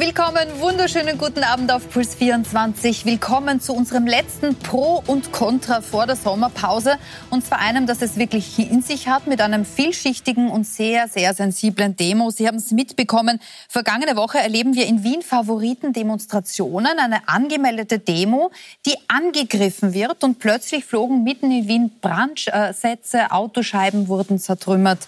Willkommen, wunderschönen guten Abend auf Puls 24. Willkommen zu unserem letzten Pro und Contra vor der Sommerpause. Und zwar einem, das es wirklich in sich hat, mit einem vielschichtigen und sehr, sehr sensiblen Demo. Sie haben es mitbekommen. Vergangene Woche erleben wir in Wien Favoritendemonstrationen, eine angemeldete Demo, die angegriffen wird. Und plötzlich flogen mitten in Wien Brandsätze, Autoscheiben wurden zertrümmert,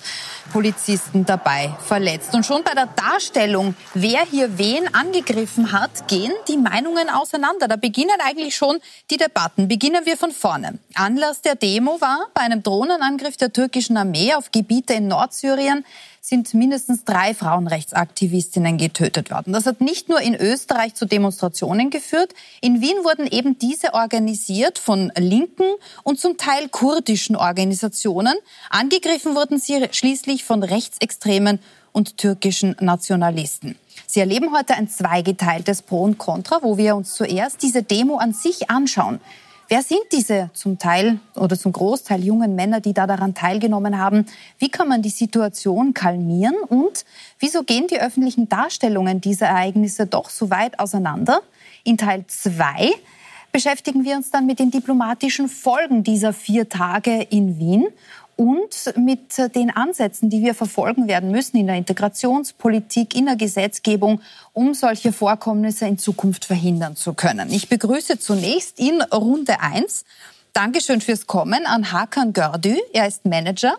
Polizisten dabei verletzt. Und schon bei der Darstellung, wer hier wen wen angegriffen hat, gehen die Meinungen auseinander. Da beginnen eigentlich schon die Debatten. Beginnen wir von vorne. Anlass der Demo war, bei einem Drohnenangriff der türkischen Armee auf Gebiete in Nordsyrien sind mindestens drei Frauenrechtsaktivistinnen getötet worden. Das hat nicht nur in Österreich zu Demonstrationen geführt. In Wien wurden eben diese organisiert von linken und zum Teil kurdischen Organisationen. Angegriffen wurden sie schließlich von rechtsextremen und türkischen Nationalisten. Sie erleben heute ein zweigeteiltes Pro und Contra, wo wir uns zuerst diese Demo an sich anschauen. Wer sind diese zum Teil oder zum Großteil jungen Männer, die da daran teilgenommen haben? Wie kann man die Situation kalmieren? Und wieso gehen die öffentlichen Darstellungen dieser Ereignisse doch so weit auseinander? In Teil 2 beschäftigen wir uns dann mit den diplomatischen Folgen dieser vier Tage in Wien und mit den Ansätzen, die wir verfolgen werden müssen in der Integrationspolitik, in der Gesetzgebung, um solche Vorkommnisse in Zukunft verhindern zu können. Ich begrüße zunächst in Runde 1 Dankeschön fürs Kommen an Hakan Gördü. Er ist Manager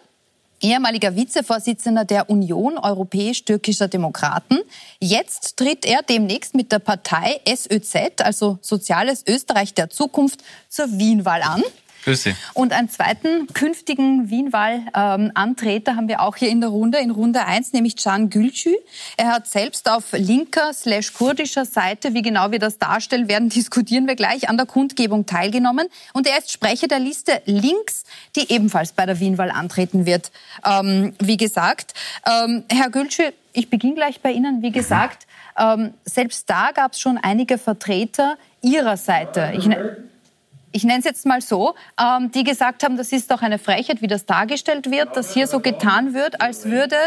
ehemaliger Vizevorsitzender der Union Europäisch-Türkischer Demokraten. Jetzt tritt er demnächst mit der Partei SÖZ, also Soziales Österreich der Zukunft, zur Wienwahl an. Grüß Sie. Und einen zweiten künftigen Wienwahl-Antreter ähm, haben wir auch hier in der Runde, in Runde 1, nämlich Can Gülcü. Er hat selbst auf linker slash kurdischer Seite, wie genau wir das darstellen werden, diskutieren wir gleich, an der Kundgebung teilgenommen. Und er ist Sprecher der Liste Links, die ebenfalls bei der Wienwahl antreten wird. Ähm, wie gesagt, ähm, Herr Gülcü, ich beginne gleich bei Ihnen. Wie gesagt, ähm, selbst da gab es schon einige Vertreter Ihrer Seite. Ich, ne- ich nenne es jetzt mal so, ähm, die gesagt haben, das ist doch eine Frechheit, wie das dargestellt wird, dass hier so getan wird, als würde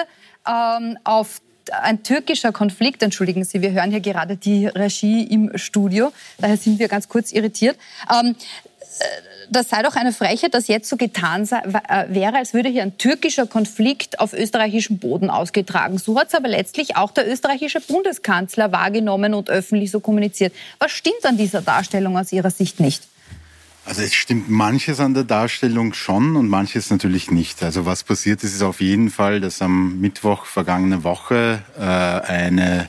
ähm, auf ein türkischer Konflikt, entschuldigen Sie, wir hören hier gerade die Regie im Studio, daher sind wir ganz kurz irritiert. Ähm, äh, das sei doch eine Frechheit, dass jetzt so getan sei, äh, wäre, als würde hier ein türkischer Konflikt auf österreichischem Boden ausgetragen. So hat es aber letztlich auch der österreichische Bundeskanzler wahrgenommen und öffentlich so kommuniziert. Was stimmt an dieser Darstellung aus Ihrer Sicht nicht? Also es stimmt manches an der Darstellung schon und manches natürlich nicht. Also was passiert ist, ist auf jeden Fall, dass am Mittwoch vergangene Woche äh, eine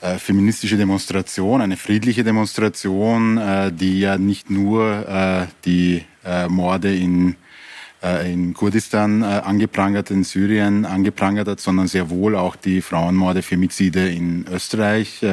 äh, feministische Demonstration, eine friedliche Demonstration, äh, die ja nicht nur äh, die äh, Morde in äh, in Kurdistan angeprangert, in Syrien angeprangert hat, sondern sehr wohl auch die Frauenmorde, Femizide in Österreich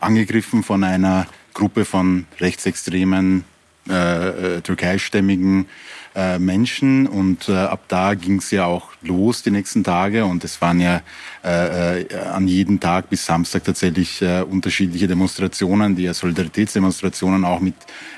angegriffen von einer Gruppe von rechtsextremen äh, äh, türkeistämmigen äh, Menschen. Und äh, ab da ging es ja auch los die nächsten Tage und es waren ja äh, äh, an jedem Tag bis Samstag tatsächlich äh, unterschiedliche Demonstrationen, die ja Solidaritätsdemonstrationen auch mit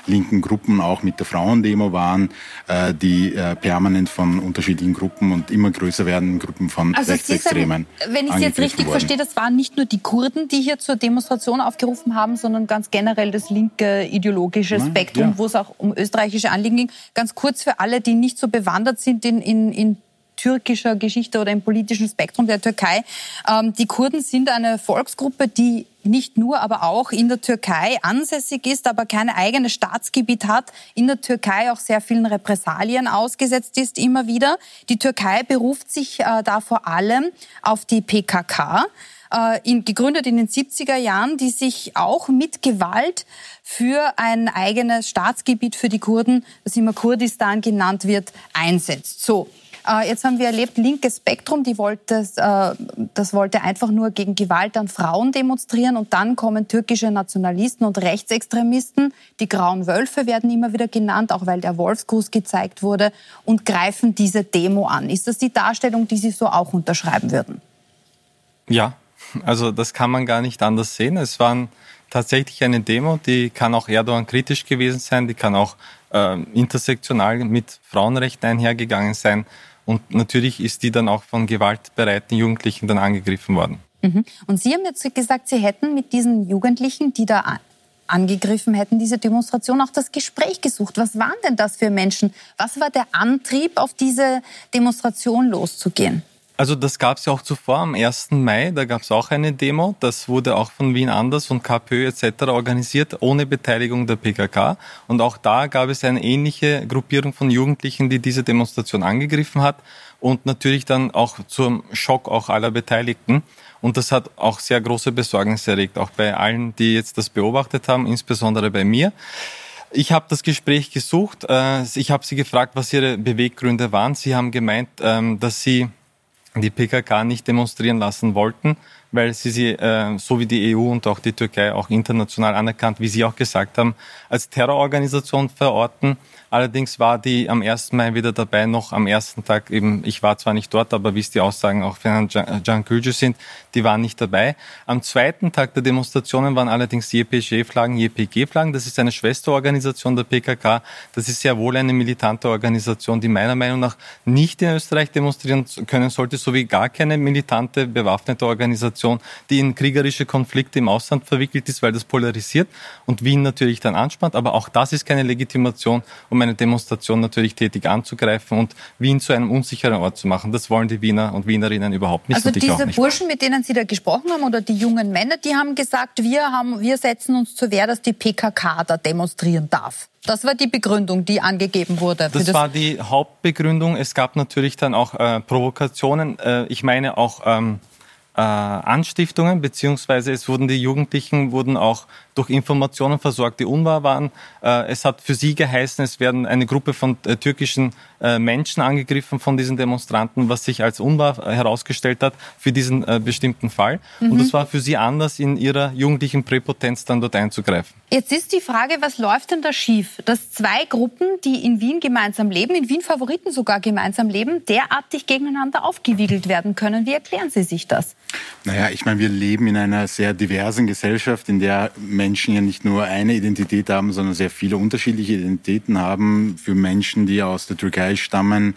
linken Gruppen, auch mit der Frauendemo waren, äh, die äh, permanent von unterschiedlichen Gruppen und immer größer werdenden Gruppen von also Rechtsextremen. Sagen, wenn ich Sie jetzt richtig worden. verstehe, das waren nicht nur die Kurden, die hier zur Demonstration aufgerufen haben, sondern ganz generell das linke ideologische Spektrum, ja. wo es auch um österreichische Anliegen ging. Ganz kurz für alle, die nicht so bewandert sind in, in, in türkischer Geschichte oder im politischen Spektrum der Türkei. Ähm, die Kurden sind eine Volksgruppe, die nicht nur, aber auch in der Türkei ansässig ist, aber kein eigenes Staatsgebiet hat, in der Türkei auch sehr vielen Repressalien ausgesetzt ist immer wieder. Die Türkei beruft sich äh, da vor allem auf die PKK, äh, in, gegründet in den 70er Jahren, die sich auch mit Gewalt für ein eigenes Staatsgebiet für die Kurden, das immer Kurdistan genannt wird, einsetzt. So. Äh, jetzt haben wir erlebt, linkes Spektrum, die wollte, äh, das wollte einfach nur gegen Gewalt an Frauen demonstrieren und dann kommen türkische Nationalisten und Rechtsextremisten, die grauen Wölfe werden immer wieder genannt, auch weil der Wolfsgruß gezeigt wurde und greifen diese Demo an. Ist das die Darstellung, die Sie so auch unterschreiben würden? Ja, also das kann man gar nicht anders sehen. Es waren tatsächlich eine Demo, die kann auch Erdogan kritisch gewesen sein, die kann auch äh, intersektional mit Frauenrechten einhergegangen sein. Und natürlich ist die dann auch von gewaltbereiten Jugendlichen dann angegriffen worden. Mhm. Und Sie haben jetzt gesagt, Sie hätten mit diesen Jugendlichen, die da angegriffen hätten, diese Demonstration auch das Gespräch gesucht. Was waren denn das für Menschen? Was war der Antrieb, auf diese Demonstration loszugehen? Also das gab es ja auch zuvor am 1. Mai, da gab es auch eine Demo, das wurde auch von Wien Anders und KPÖ etc. organisiert, ohne Beteiligung der PKK. Und auch da gab es eine ähnliche Gruppierung von Jugendlichen, die diese Demonstration angegriffen hat und natürlich dann auch zum Schock auch aller Beteiligten. Und das hat auch sehr große Besorgnis erregt, auch bei allen, die jetzt das beobachtet haben, insbesondere bei mir. Ich habe das Gespräch gesucht. Äh, ich habe sie gefragt, was ihre Beweggründe waren. Sie haben gemeint, ähm, dass sie die PKK nicht demonstrieren lassen wollten, weil sie sie, äh, so wie die EU und auch die Türkei, auch international anerkannt, wie Sie auch gesagt haben, als Terrororganisation verorten Allerdings war die am 1. Mai wieder dabei, noch am ersten Tag eben, ich war zwar nicht dort, aber wie es die Aussagen auch von Herrn Can Gülce sind, die waren nicht dabei. Am zweiten Tag der Demonstrationen waren allerdings JPG-Flaggen, JPG-Flaggen. Das ist eine Schwesterorganisation der PKK. Das ist sehr wohl eine militante Organisation, die meiner Meinung nach nicht in Österreich demonstrieren können sollte, sowie gar keine militante, bewaffnete Organisation, die in kriegerische Konflikte im Ausland verwickelt ist, weil das polarisiert und Wien natürlich dann anspannt. Aber auch das ist keine Legitimation, um eine Demonstration natürlich tätig anzugreifen und Wien zu einem unsicheren Ort zu machen. Das wollen die Wiener und Wienerinnen überhaupt nicht. Also diese Burschen, mit denen Sie da gesprochen haben oder die jungen Männer, die haben gesagt, wir, haben, wir setzen uns zur Wehr, dass die PKK da demonstrieren darf. Das war die Begründung, die angegeben wurde. Das, das, war die Hauptbegründung. Es gab natürlich dann auch äh, Provokationen. Äh, ich meine auch ähm, äh, Anstiftungen, beziehungsweise es wurden die Jugendlichen wurden auch durch Informationen versorgt, die unwahr waren. Äh, es hat für sie geheißen, es werden eine Gruppe von äh, türkischen äh, Menschen angegriffen von diesen Demonstranten, was sich als unwahr herausgestellt hat für diesen bestimmten Fall. Mhm. Und es war für sie anders, in ihrer jugendlichen Präpotenz dann dort einzugreifen. Jetzt ist die Frage, was läuft denn da schief? Dass zwei Gruppen, die in Wien gemeinsam leben, in Wien Favoriten sogar gemeinsam leben, derartig gegeneinander aufgewiegelt werden können. Wie erklären Sie sich das? Naja, ich meine, wir leben in einer sehr diversen Gesellschaft, in der Menschen ja nicht nur eine Identität haben, sondern sehr viele unterschiedliche Identitäten haben. Für Menschen, die aus der Türkei stammen,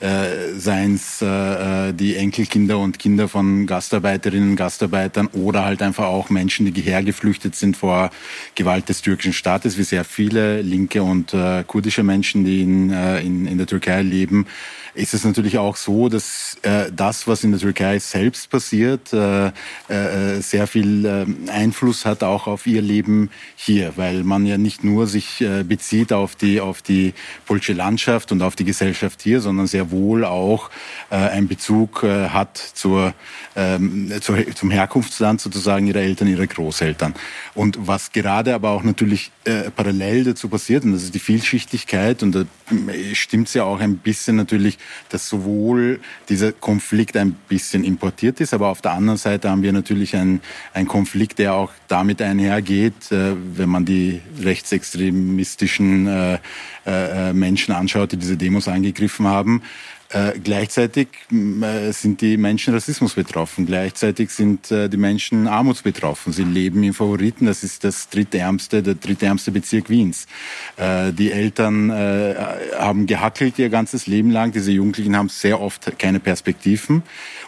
äh, seien es äh, die Enkelkinder und Kinder von Gastarbeiterinnen und Gastarbeitern oder halt einfach auch Menschen, die hergeflüchtet sind vor Gewalt des türkischen Staates, wie sehr viele linke und äh, kurdische Menschen, die in, äh, in, in der Türkei leben, ist es natürlich auch so, dass äh, das, was in der Türkei selbst passiert, äh, äh, sehr viel äh, Einfluss hat auch auf ihr Leben hier, weil man ja nicht nur sich äh, bezieht auf die, auf die politische Landschaft und auf die Gesellschaft hier, sondern sehr wohl auch äh, einen Bezug äh, hat zur, ähm, zum Herkunftsland sozusagen ihrer Eltern, ihrer Großeltern. Und was gerade aber auch natürlich parallel dazu passiert, und das ist die Vielschichtigkeit, und da stimmt es ja auch ein bisschen natürlich, dass sowohl dieser Konflikt ein bisschen importiert ist, aber auf der anderen Seite haben wir natürlich einen, einen Konflikt, der auch damit einhergeht, äh, wenn man die rechtsextremistischen äh, äh, Menschen anschaut, die diese Demos angegriffen haben, äh, gleichzeitig äh, sind die Menschen Rassismus betroffen. Gleichzeitig sind äh, die Menschen armutsbetroffen. Sie leben in Favoriten. Das ist das drittärmste, der drittärmste Bezirk Wiens. Die Eltern haben gehackelt ihr ganzes Leben lang. Diese Jugendlichen haben sehr oft keine Perspektiven.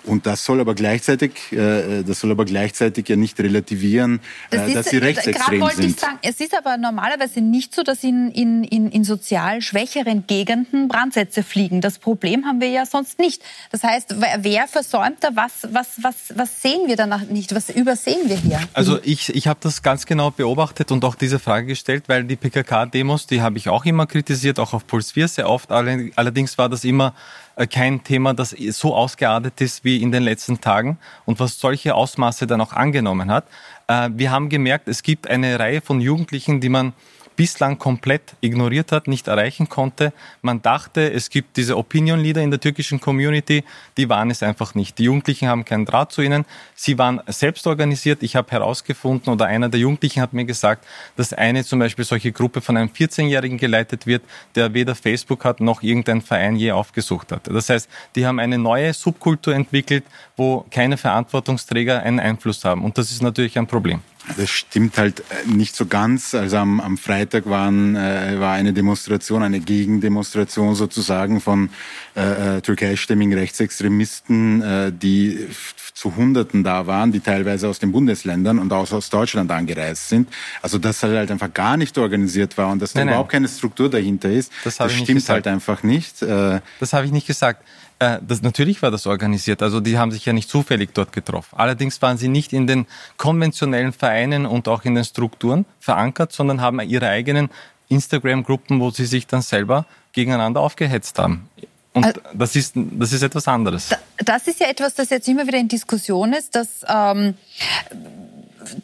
Und das soll aber gleichzeitig, äh, das soll aber gleichzeitig ja nicht relativieren, das ist, dass sie rechtsextrem wollte sind. Ich sagen, es ist aber normalerweise nicht so, dass in, in, in, in sozial schwächeren Gegenden Brandsätze fliegen. Das Problem haben wir ja sonst nicht. Das heißt, wer versäumt da was, was, was, was sehen wir danach nicht? Was übersehen wir hier? Also ich, ich habe das ganz genau beobachtet und auch diese Frage gestellt, weil die PKK-Demos, die habe ich auch immer kritisiert, auch auf Puls 4 sehr oft. Allerdings war das immer äh, kein Thema, das so ausgeartet ist wie in den letzten Tagen und was solche Ausmaße dann auch angenommen hat. Äh, wir haben gemerkt, es gibt eine Reihe von Jugendlichen, die man bislang komplett ignoriert hat, nicht erreichen konnte. Man dachte, es gibt diese Opinion Leader in der türkischen Community, die waren es einfach nicht. Die Jugendlichen haben keinen Draht zu ihnen. Sie waren selbst organisiert. Ich habe herausgefunden oder einer der Jugendlichen hat mir gesagt, dass eine zum Beispiel solche Gruppe von einem 14-Jährigen geleitet wird, der weder Facebook hat noch irgendein Verein je aufgesucht hat. Das heißt, die haben eine neue Subkultur entwickelt, wo keine Verantwortungsträger einen Einfluss haben. Und das ist natürlich ein Problem. Das stimmt halt äh, nicht so ganz. Also am, am Freitag waren, äh, war eine Demonstration, eine Gegendemonstration sozusagen von äh, äh türkeistämmigen Rechtsextremisten, äh, die zu Hunderten da waren, die teilweise aus den Bundesländern und auch aus Deutschland angereist sind. Also dass halt einfach gar nicht organisiert war und dass da überhaupt keine Struktur dahinter ist, das, das stimmt halt einfach nicht. Äh, das habe ich nicht gesagt. Äh, das, natürlich war das organisiert. Also die haben sich ja nicht zufällig dort getroffen. Allerdings waren sie nicht in den konventionellen Vereinen und auch in den Strukturen verankert, sondern haben ihre eigenen Instagram-Gruppen, wo sie sich dann selber gegeneinander aufgehetzt haben. Und also, das, ist, das ist etwas anderes. Das ist ja etwas, das jetzt immer wieder in Diskussion ist, dass ähm,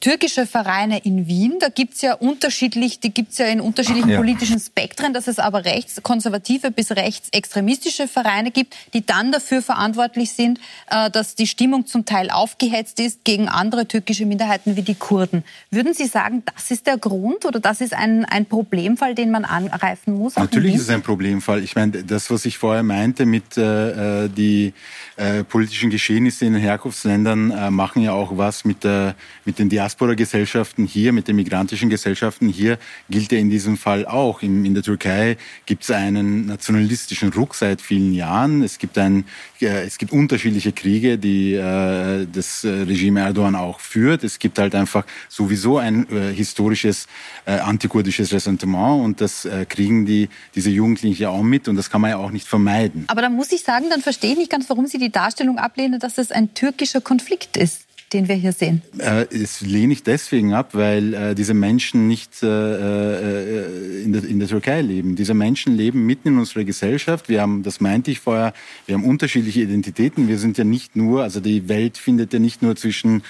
türkische Vereine in Wien, da gibt's ja unterschiedlich, die gibt's ja in unterschiedlichen ja. politischen Spektren, dass es aber rechtskonservative bis rechtsextremistische Vereine gibt, die dann dafür verantwortlich sind, äh, dass die Stimmung zum Teil aufgehetzt ist gegen andere türkische Minderheiten wie die Kurden. Würden Sie sagen, das ist der Grund oder das ist ein, ein Problemfall, den man angreifen muss? Natürlich ist es ein Problemfall. Ich meine, das, was ich vorher meinte mit äh, äh die äh, politischen Geschehnisse in den Herkunftsländern, äh, machen ja auch was mit, der, mit den Diaspora-Gesellschaften hier, mit den migrantischen Gesellschaften hier, gilt ja in diesem Fall auch. In, in der Türkei gibt es einen nationalistischen Ruck seit vielen Jahren. Es gibt, ein, äh, es gibt unterschiedliche Kriege, die äh, das äh, Regime Erdogan auch führt. Es gibt halt einfach sowieso ein äh, historisches äh, antikurdisches Ressentiment und das äh, kriegen die, diese Jugendlichen ja auch mit und das kann man ja auch nicht vermeiden. Aber da muss ich sagen, dann verstehe ich nicht ganz, warum Sie die Darstellung ablehnen, dass es ein türkischer Konflikt ist den wir hier sehen? Äh, das lehne ich deswegen ab, weil äh, diese Menschen nicht äh, äh, in, der, in der Türkei leben. Diese Menschen leben mitten in unserer Gesellschaft. Wir haben, das meinte ich vorher, wir haben unterschiedliche Identitäten. Wir sind ja nicht nur, also die Welt findet ja nicht nur zwischen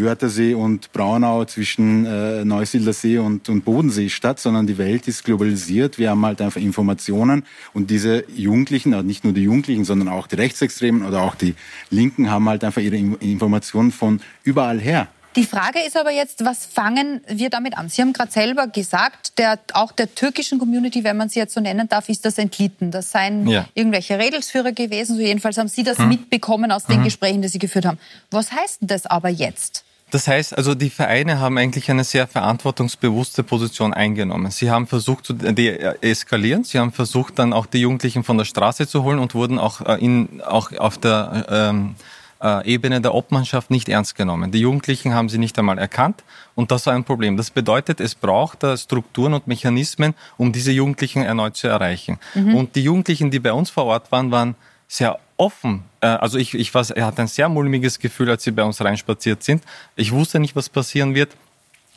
Wörthersee und Braunau, zwischen äh, Neusiedlersee und, und Bodensee statt, sondern die Welt ist globalisiert. Wir haben halt einfach Informationen und diese Jugendlichen, also nicht nur die Jugendlichen, sondern auch die Rechtsextremen oder auch die Linken haben halt einfach ihre Informationen von überall her. Die Frage ist aber jetzt, was fangen wir damit an? Sie haben gerade selber gesagt, der, auch der türkischen Community, wenn man sie jetzt so nennen darf, ist das entlitten. Das seien ja. irgendwelche Redelsführer gewesen. So jedenfalls haben Sie das hm. mitbekommen aus den hm. Gesprächen, die Sie geführt haben. Was heißt denn das aber jetzt? Das heißt, also die Vereine haben eigentlich eine sehr verantwortungsbewusste Position eingenommen. Sie haben versucht zu deeskalieren, sie haben versucht dann auch die Jugendlichen von der Straße zu holen und wurden auch, äh, in, auch auf der ähm, äh, Ebene der Obmannschaft nicht ernst genommen. Die Jugendlichen haben sie nicht einmal erkannt und das war ein Problem. Das bedeutet, es braucht da Strukturen und Mechanismen, um diese Jugendlichen erneut zu erreichen. Mhm. Und die Jugendlichen, die bei uns vor Ort waren, waren sehr offen. Äh, also ich, ich war, er hat ein sehr mulmiges Gefühl, als sie bei uns reinspaziert sind. Ich wusste nicht, was passieren wird.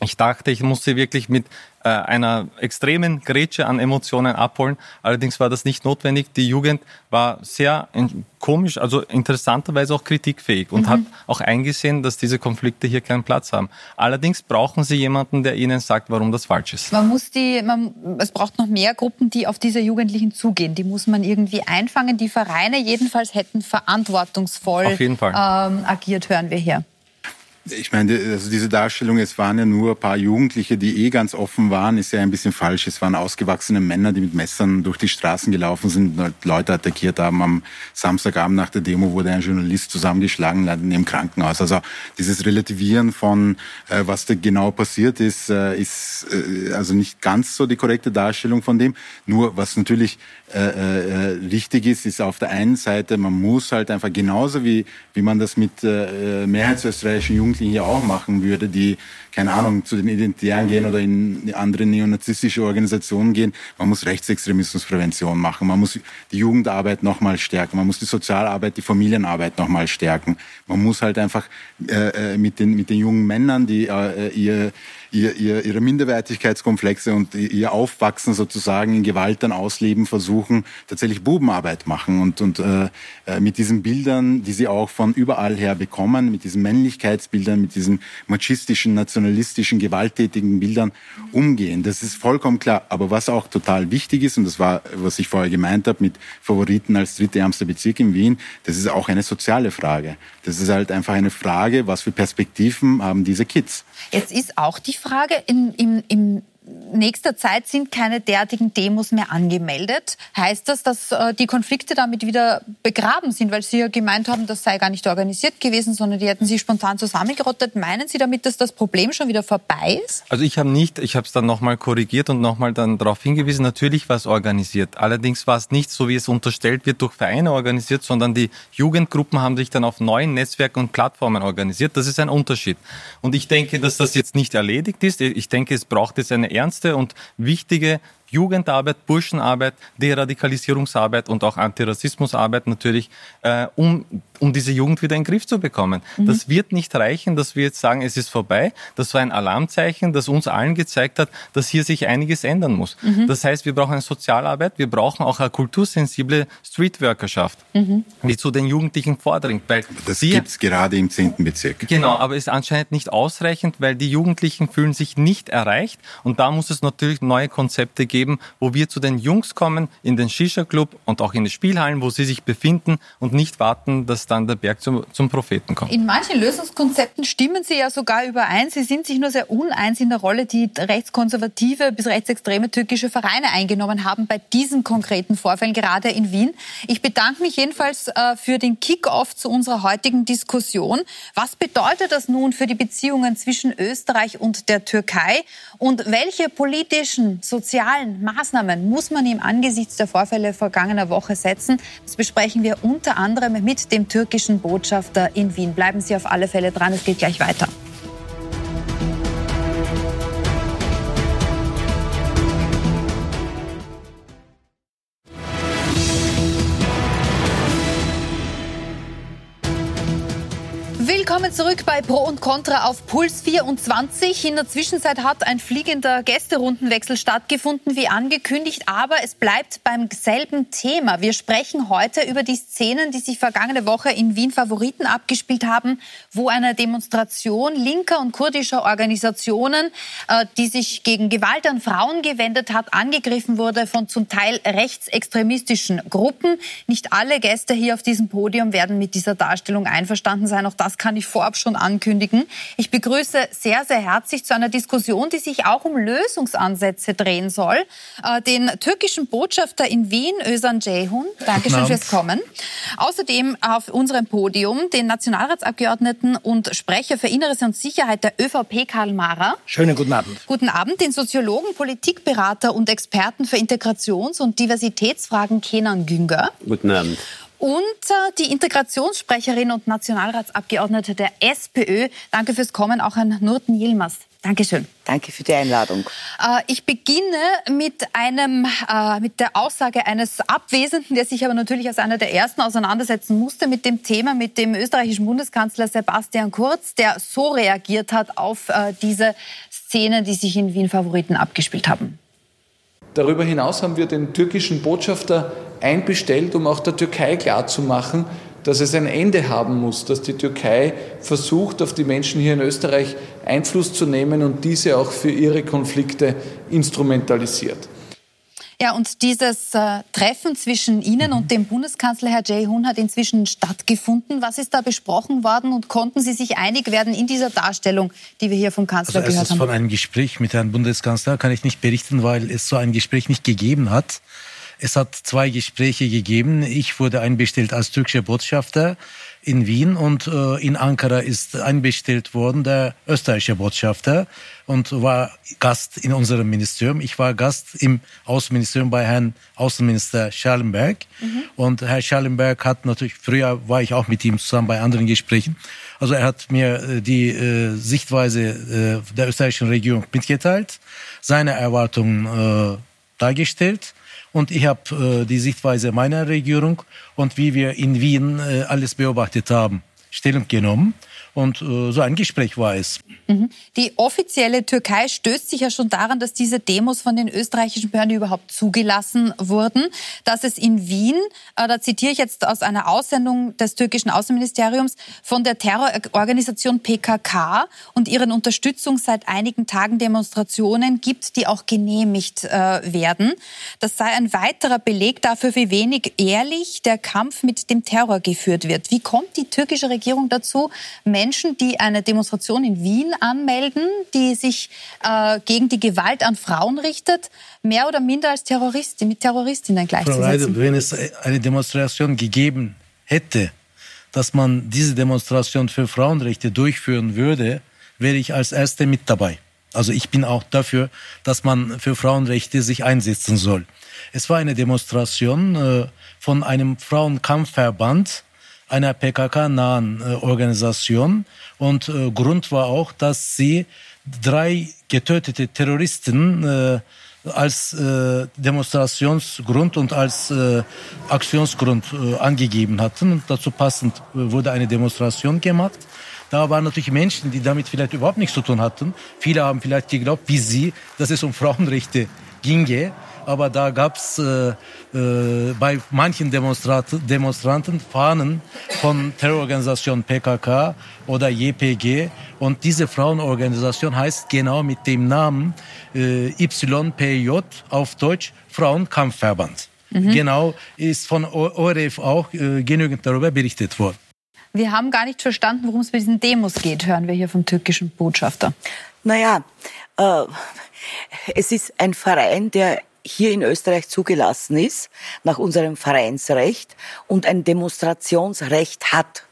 Ich dachte, ich muss sie wirklich mit äh, einer extremen Grätsche an Emotionen abholen. Allerdings war das nicht notwendig. Die Jugend war sehr komisch, also interessanterweise auch kritikfähig und mhm. hat auch eingesehen, dass diese Konflikte hier keinen Platz haben. Allerdings brauchen sie jemanden, der ihnen sagt, warum das falsch ist. Man muss die, man, es braucht noch mehr Gruppen, die auf diese Jugendlichen zugehen. Die muss man irgendwie einfangen. Die Vereine jedenfalls hätten verantwortungsvoll ähm, agiert, hören wir hier. Ich meine, also diese Darstellung, es waren ja nur ein paar Jugendliche, die eh ganz offen waren, ist ja ein bisschen falsch. Es waren ausgewachsene Männer, die mit Messern durch die Straßen gelaufen sind, Leute attackiert haben. Am Samstagabend nach der Demo wurde ein Journalist zusammengeschlagen, leider neben Krankenhaus. Also dieses Relativieren von, äh, was da genau passiert ist, äh, ist äh, also nicht ganz so die korrekte Darstellung von dem. Nur was natürlich äh, äh, richtig ist, ist auf der einen Seite, man muss halt einfach genauso wie, wie man das mit äh, mehrheitsösterreichischen Jugendlichen Jugendlichen ja auch machen würde, die, keine Ahnung, zu den Identitären gehen oder in andere neonazistische Organisationen gehen. Man muss Rechtsextremismusprävention machen. Man muss die Jugendarbeit nochmal stärken. Man muss die Sozialarbeit, die Familienarbeit nochmal stärken. Man muss halt einfach äh, äh, mit, den, mit den jungen Männern, die äh, ihr ihr, ihr, ihre Minderwertigkeitskomplexe und ihr Aufwachsen sozusagen in Gewalt dann ausleben versuchen, tatsächlich Bubenarbeit machen und, und äh, äh, mit diesen Bildern, die sie auch von überall her bekommen, mit diesen Männlichkeitsbildern, mit diesen machistischen, nationalistischen, gewalttätigen Bildern umgehen. Das ist vollkommen klar. Aber was auch total wichtig ist, und das war, was ich vorher gemeint habe, mit Favoriten als dritte ärmster Bezirk in Wien, das ist auch eine soziale Frage. Das ist halt einfach eine Frage, was für Perspektiven haben diese Kids. Jetzt ist auch die Frage, in, im, im nächster Zeit sind keine derartigen Demos mehr angemeldet. Heißt das, dass äh, die Konflikte damit wieder begraben sind, weil Sie ja gemeint haben, das sei gar nicht organisiert gewesen, sondern die hätten sich spontan zusammengerottet. Meinen Sie damit, dass das Problem schon wieder vorbei ist? Also ich habe nicht, ich habe es dann nochmal korrigiert und nochmal dann darauf hingewiesen, natürlich war es organisiert. Allerdings war es nicht so, wie es unterstellt wird, durch Vereine organisiert, sondern die Jugendgruppen haben sich dann auf neuen Netzwerken und Plattformen organisiert. Das ist ein Unterschied. Und ich denke, dass das jetzt nicht erledigt ist. Ich denke, es braucht jetzt eine ernste und wichtige Jugendarbeit, Burschenarbeit, Deradikalisierungsarbeit und auch Antirassismusarbeit natürlich, äh, um, um diese Jugend wieder in den Griff zu bekommen. Mhm. Das wird nicht reichen, dass wir jetzt sagen, es ist vorbei. Das war ein Alarmzeichen, das uns allen gezeigt hat, dass hier sich einiges ändern muss. Mhm. Das heißt, wir brauchen eine Sozialarbeit, wir brauchen auch eine kultursensible Streetworkerschaft, mhm. die zu den Jugendlichen vordringt. Weil das gibt es gerade im 10. Bezirk. Genau, aber es ist anscheinend nicht ausreichend, weil die Jugendlichen fühlen sich nicht erreicht und da muss es natürlich neue Konzepte geben, geben, wo wir zu den Jungs kommen, in den Shisha-Club und auch in die Spielhallen, wo sie sich befinden und nicht warten, dass dann der Berg zum, zum Propheten kommt. In manchen Lösungskonzepten stimmen Sie ja sogar überein. Sie sind sich nur sehr uneins in der Rolle, die rechtskonservative bis rechtsextreme türkische Vereine eingenommen haben bei diesen konkreten Vorfällen, gerade in Wien. Ich bedanke mich jedenfalls äh, für den Kick-off zu unserer heutigen Diskussion. Was bedeutet das nun für die Beziehungen zwischen Österreich und der Türkei? Und welche politischen, sozialen Maßnahmen muss man ihm angesichts der Vorfälle vergangener Woche setzen? Das besprechen wir unter anderem mit dem türkischen Botschafter in Wien. Bleiben Sie auf alle Fälle dran, es geht gleich weiter. Willkommen zurück bei Pro und Contra auf Puls 24. In der Zwischenzeit hat ein fliegender Gästerundenwechsel stattgefunden, wie angekündigt, aber es bleibt beim selben Thema. Wir sprechen heute über die Szenen, die sich vergangene Woche in Wien Favoriten abgespielt haben, wo eine Demonstration linker und kurdischer Organisationen, äh, die sich gegen Gewalt an Frauen gewendet hat, angegriffen wurde von zum Teil rechtsextremistischen Gruppen. Nicht alle Gäste hier auf diesem Podium werden mit dieser Darstellung einverstanden sein. Auch das kann kann ich vorab schon ankündigen. Ich begrüße sehr, sehr herzlich zu einer Diskussion, die sich auch um Lösungsansätze drehen soll, äh, den türkischen Botschafter in Wien, Özan Ceyhun. Dankeschön fürs Kommen. Außerdem auf unserem Podium den Nationalratsabgeordneten und Sprecher für Inneres und Sicherheit der ÖVP, Karl Mara. Schönen guten Abend. Guten Abend, den Soziologen, Politikberater und Experten für Integrations- und Diversitätsfragen Kenan Günger. Guten Abend und äh, die Integrationssprecherin und Nationalratsabgeordnete der SPÖ. Danke fürs Kommen, auch an Nurten Yilmaz. Dankeschön. Danke für die Einladung. Äh, ich beginne mit einem, äh, mit der Aussage eines Abwesenden, der sich aber natürlich als einer der ersten auseinandersetzen musste mit dem Thema, mit dem österreichischen Bundeskanzler Sebastian Kurz, der so reagiert hat auf diese Szenen, die sich in Wien Favoriten abgespielt haben. Darüber hinaus haben wir den türkischen Botschafter einbestellt, um auch der Türkei klarzumachen, dass es ein Ende haben muss, dass die Türkei versucht, auf die Menschen hier in Österreich Einfluss zu nehmen und diese auch für ihre Konflikte instrumentalisiert. Ja, und dieses äh, Treffen zwischen Ihnen und dem Bundeskanzler, Herr Jae-hoon, hat inzwischen stattgefunden. Was ist da besprochen worden und konnten Sie sich einig werden in dieser Darstellung, die wir hier vom Kanzler also gehört haben? Von einem Gespräch mit Herrn Bundeskanzler kann ich nicht berichten, weil es so ein Gespräch nicht gegeben hat. Es hat zwei Gespräche gegeben. Ich wurde einbestellt als türkischer Botschafter in Wien und äh, in Ankara ist einbestellt worden der österreichische Botschafter und war Gast in unserem Ministerium. Ich war Gast im Außenministerium bei Herrn Außenminister Schallenberg mhm. und Herr Schallenberg hat natürlich früher war ich auch mit ihm zusammen bei anderen Gesprächen. Also er hat mir äh, die äh, Sichtweise äh, der österreichischen Regierung mitgeteilt, seine Erwartungen äh, dargestellt und ich habe äh, die Sichtweise meiner Regierung und wie wir in Wien äh, alles beobachtet haben, Stellung genommen. Und äh, so ein Gespräch war es. Mhm. Die offizielle Türkei stößt sich ja schon daran, dass diese Demos von den österreichischen Behörden überhaupt zugelassen wurden. Dass es in Wien, äh, da zitiere ich jetzt aus einer Aussendung des türkischen Außenministeriums, von der Terrororganisation PKK und ihren Unterstützung seit einigen Tagen Demonstrationen gibt, die auch genehmigt äh, werden. Das sei ein weiterer Beleg dafür, wie wenig ehrlich der Kampf mit dem Terror geführt wird. Wie kommt die türkische Regierung dazu, Menschen, die eine Demonstration in Wien anmelden, die sich äh, gegen die Gewalt an Frauen richtet, mehr oder minder als Terroristen, mit Terroristinnen gleichzusetzen. Frau Reide, wenn es eine Demonstration gegeben hätte, dass man diese Demonstration für Frauenrechte durchführen würde, wäre ich als Erster mit dabei. Also ich bin auch dafür, dass man für Frauenrechte sich einsetzen soll. Es war eine Demonstration äh, von einem Frauenkampfverband, einer PKK-nahen äh, Organisation. Und äh, Grund war auch, dass sie drei getötete Terroristen äh, als Demonstrationsgrund und als Aktionsgrund angegeben hatten. Und dazu passend wurde eine Demonstration gemacht. Da waren natürlich Menschen, die damit vielleicht überhaupt nichts zu tun hatten. Viele haben vielleicht geglaubt, wie sie, dass es um Frauenrechte ginge aber da gab's äh, äh, bei manchen Demonstranten Fahnen von Terrororganisation PKK oder JPG und diese Frauenorganisation heißt genau mit dem Namen äh, YPJ auf Deutsch Frauenkampfverband. Mhm. Genau ist von ORF auch äh, genügend darüber berichtet worden. Wir haben gar nicht verstanden, worum es bei diesen Demos geht, hören wir hier vom türkischen Botschafter. Naja, äh, es ist ein Verein, der hier in Österreich zugelassen ist, nach unserem Vereinsrecht und ein Demonstrationsrecht hat.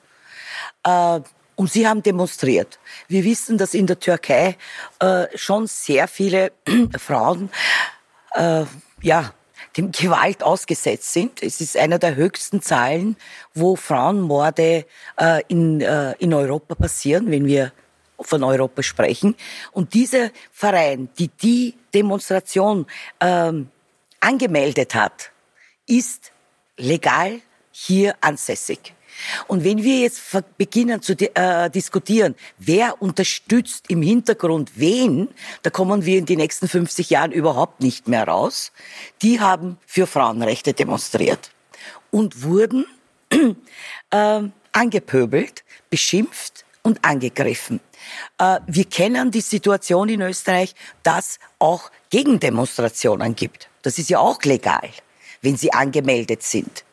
Äh, und sie haben demonstriert. Wir wissen, dass in der Türkei äh, schon sehr viele Frauen äh, ja, dem Gewalt ausgesetzt sind. Es ist einer der höchsten Zahlen, wo Frauenmorde äh, in, äh, in Europa passieren, wenn wir von Europa sprechen. Und dieser Verein, die die Demonstration ähm, angemeldet hat, ist legal hier ansässig. Und wenn wir jetzt beginnen zu äh, diskutieren, wer unterstützt im Hintergrund wen, da kommen wir in die nächsten 50 Jahren überhaupt nicht mehr raus. Die haben für Frauenrechte demonstriert und wurden äh, angepöbelt, beschimpft und angegriffen. Äh, wir kennen die Situation in Österreich, dass auch Gegendemonstrationen gibt. Das ist ja auch legal, wenn sie angemeldet sind.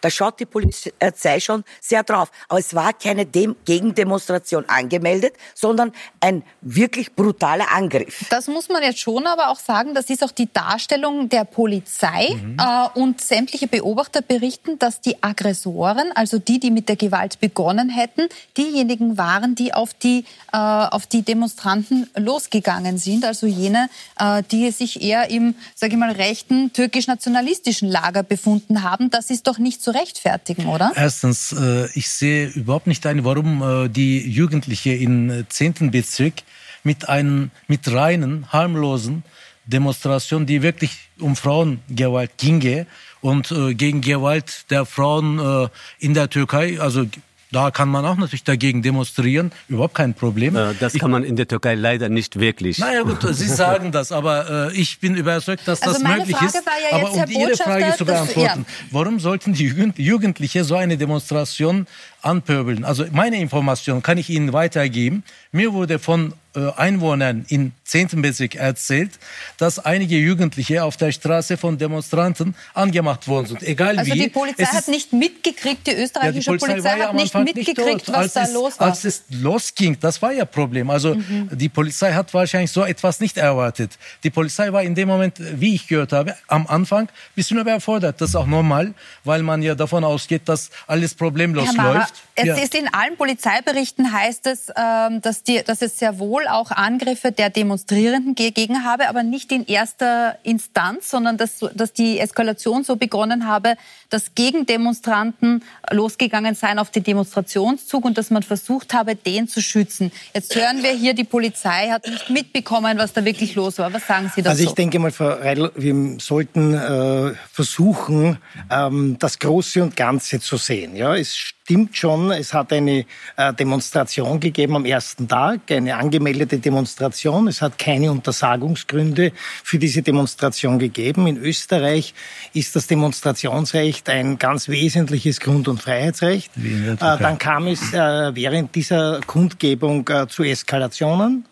Da schaut die Polizei schon sehr drauf. Aber es war keine Dem Gegendemonstration angemeldet, sondern ein wirklich brutaler Angriff. Das muss man jetzt schon aber auch sagen, das ist auch die Darstellung der Polizei. Mhm. Äh, und sämtliche Beobachter berichten, dass die Aggressoren, also die, die mit der Gewalt begonnen hätten, diejenigen waren, die auf die, äh, auf die Demonstranten losgegangen sind. Also jene, äh, die sich eher im, sage ich mal, rechten türkisch-nationalistischen Lager befunden haben. Das ist doch nicht so zu rechtfertigen, oder? Erstens, äh, ich sehe überhaupt nicht ein, warum äh, die Jugendliche in 10. Äh, Bezirk mit einem, mit reinen, harmlosen Demonstration, die wirklich um Frauengewalt ginge und gegen Gewalt der Frauen in der Türkei, also da kann man auch natürlich dagegen demonstrieren, überhaupt kein Problem. Äh, das kann man in der Türkei leider nicht wirklich. Naja gut, Sie sagen das, aber äh, ich bin überzeugt, dass also das möglich Frage ist. Ja aber um Ihre Frage zu beantworten, ja. warum sollten die Jugendliche so eine Demonstration anpöbeln? Also meine Information kann ich Ihnen weitergeben. Mir wurde von äh, Einwohnern in 10. Bezirk erzählt, dass einige Jugendliche auf der Straße von Demonstranten angemacht worden sind. Egal also wie. die Polizei hat nicht mitgekriegt, die österreichische ja, die Polizei, Polizei hat nicht mitgekriegt, nicht was da es, los war. Als es losging, das war ja Problem. Also mhm. die Polizei hat wahrscheinlich so etwas nicht erwartet. Die Polizei war in dem Moment, wie ich gehört habe, am Anfang ein bisschen überfordert. Das ist auch normal, weil man ja davon ausgeht, dass alles problemlos Mara, läuft. Es ja. ist in allen Polizeiberichten heißt es, ähm, dass, die, dass es sehr wohl auch Angriffe der Demonstrierenden gegeben habe, aber nicht in erster Instanz, sondern dass, dass die Eskalation so begonnen habe, dass Gegendemonstranten losgegangen seien auf den Demonstrationszug und dass man versucht habe, den zu schützen. Jetzt hören wir hier, die Polizei hat nicht mitbekommen, was da wirklich los war. Was sagen Sie dazu? Also ich denke mal, Frau Reidl, wir sollten äh, versuchen, ähm, das Große und Ganze zu sehen. Ja, es stimmt schon, es hat eine äh, Demonstration gegeben am ersten Tag, eine angemeldete Demonstration. Es hat keine Untersagungsgründe für diese Demonstration gegeben. In Österreich ist das Demonstrationsrecht ein ganz wesentliches Grund- und Freiheitsrecht. Äh, dann kam es äh, während dieser Kundgebung äh, zu Eskalationen.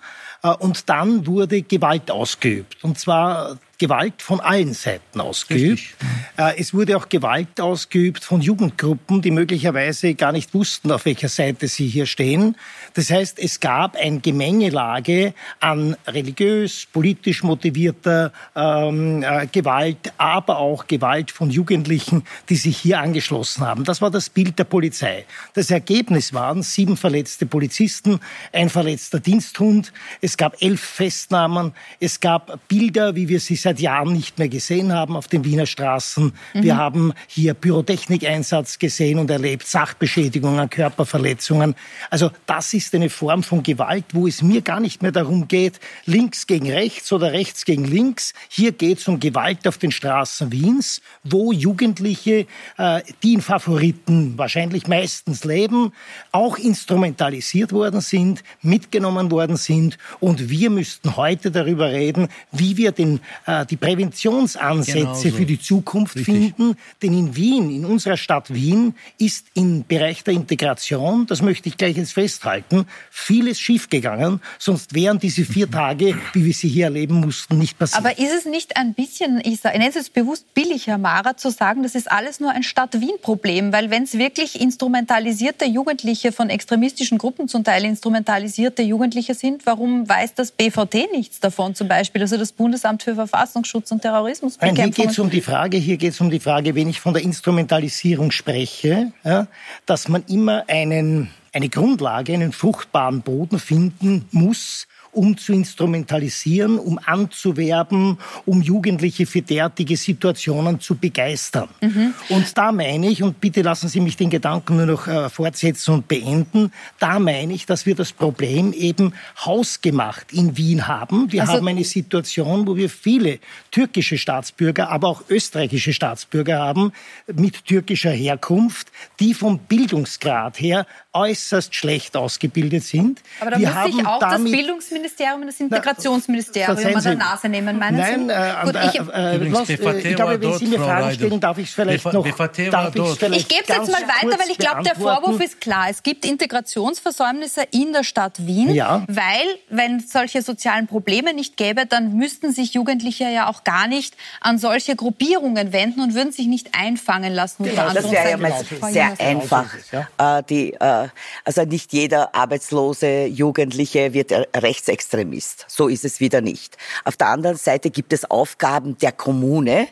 Äh, und dann wurde Gewalt ausgeübt. Und zwar Gewalt von allen Seiten ausgeübt. Äh, es wurde auch Gewalt ausgeübt von Jugendgruppen, die möglicherweise gar nicht wussten, auf welcher Seite sie hier stehen. Das heißt, es gab eine Gemengelage an religiös, politisch motivierter ähm, äh, Gewalt, aber auch Gewalt von Jugendlichen, die sich hier angeschlossen haben. Das war das Bild der Polizei. Das Ergebnis waren sieben verletzte Polizisten, ein verletzter Diensthund. Es gab elf Festnahmen. Es gab Bilder, wie wir sie seit Jahren nicht mehr gesehen haben auf den Wiener Straßen. Mhm. Wir haben hier Pyrotechnikeinsatz gesehen und erlebt, Sachbeschädigungen, Körperverletzungen. Also das ist eine Form von Gewalt, wo es mir gar nicht mehr darum geht, links gegen rechts oder rechts gegen links. Hier geht es um Gewalt auf den Straßen Wiens, wo Jugendliche, äh, die in Favoriten wahrscheinlich meistens leben, auch instrumentalisiert worden sind, mitgenommen worden sind. Und wir müssten heute darüber reden, wie wir den, äh, die Präventionsansätze genau so. für die Zukunft Richtig. finden. Denn in Wien, in unserer Stadt Wien, ist im Bereich der Integration, das möchte ich gleich jetzt festhalten, vieles schiefgegangen. Sonst wären diese vier Tage, wie wir sie hier erleben mussten, nicht passiert. Aber ist es nicht ein bisschen, ich nenne es jetzt bewusst billig, Herr Mara, zu sagen, das ist alles nur ein Stadt-Wien-Problem? Weil wenn es wirklich instrumentalisierte Jugendliche von extremistischen Gruppen zum Teil instrumentalisierte Jugendliche sind, warum weiß das BVT nichts davon zum Beispiel? Also das Bundesamt für Verfassungsschutz und Terrorismusbekämpfung. Nein, hier geht es um die Frage, hier geht es um die Frage, wenn ich von der Instrumentalisierung spreche, ja, dass man immer einen, eine Grundlage, einen fruchtbaren Boden finden muss, um zu instrumentalisieren, um anzuwerben, um Jugendliche für derartige Situationen zu begeistern. Mhm. Und da meine ich, und bitte lassen Sie mich den Gedanken nur noch äh, fortsetzen und beenden, da meine ich, dass wir das Problem eben hausgemacht in Wien haben. Wir also, haben eine Situation, wo wir viele türkische Staatsbürger, aber auch österreichische Staatsbürger haben mit türkischer Herkunft, die vom Bildungsgrad her äußerst schlecht ausgebildet sind. Aber da wir muss sich auch das Bildungsministerium und das Integrationsministerium an der Nase nehmen, meinen Nein, Sie? Äh, Gut, ich, äh, los, äh, ich glaube, wenn Sie mir Fragen stellen, darf ich es vielleicht noch... Darf vielleicht ich gebe es jetzt mal weiter, weil ich glaube, der Vorwurf ist klar. Es gibt Integrationsversäumnisse in der Stadt Wien, ja. weil, wenn es solche sozialen Probleme nicht gäbe, dann müssten sich Jugendliche ja auch gar nicht an solche Gruppierungen wenden und würden sich nicht einfangen lassen. Genau, das wäre ja mal sehr einfach. Äh, die äh, also nicht jeder arbeitslose Jugendliche wird Rechtsextremist. So ist es wieder nicht. Auf der anderen Seite gibt es Aufgaben der Kommune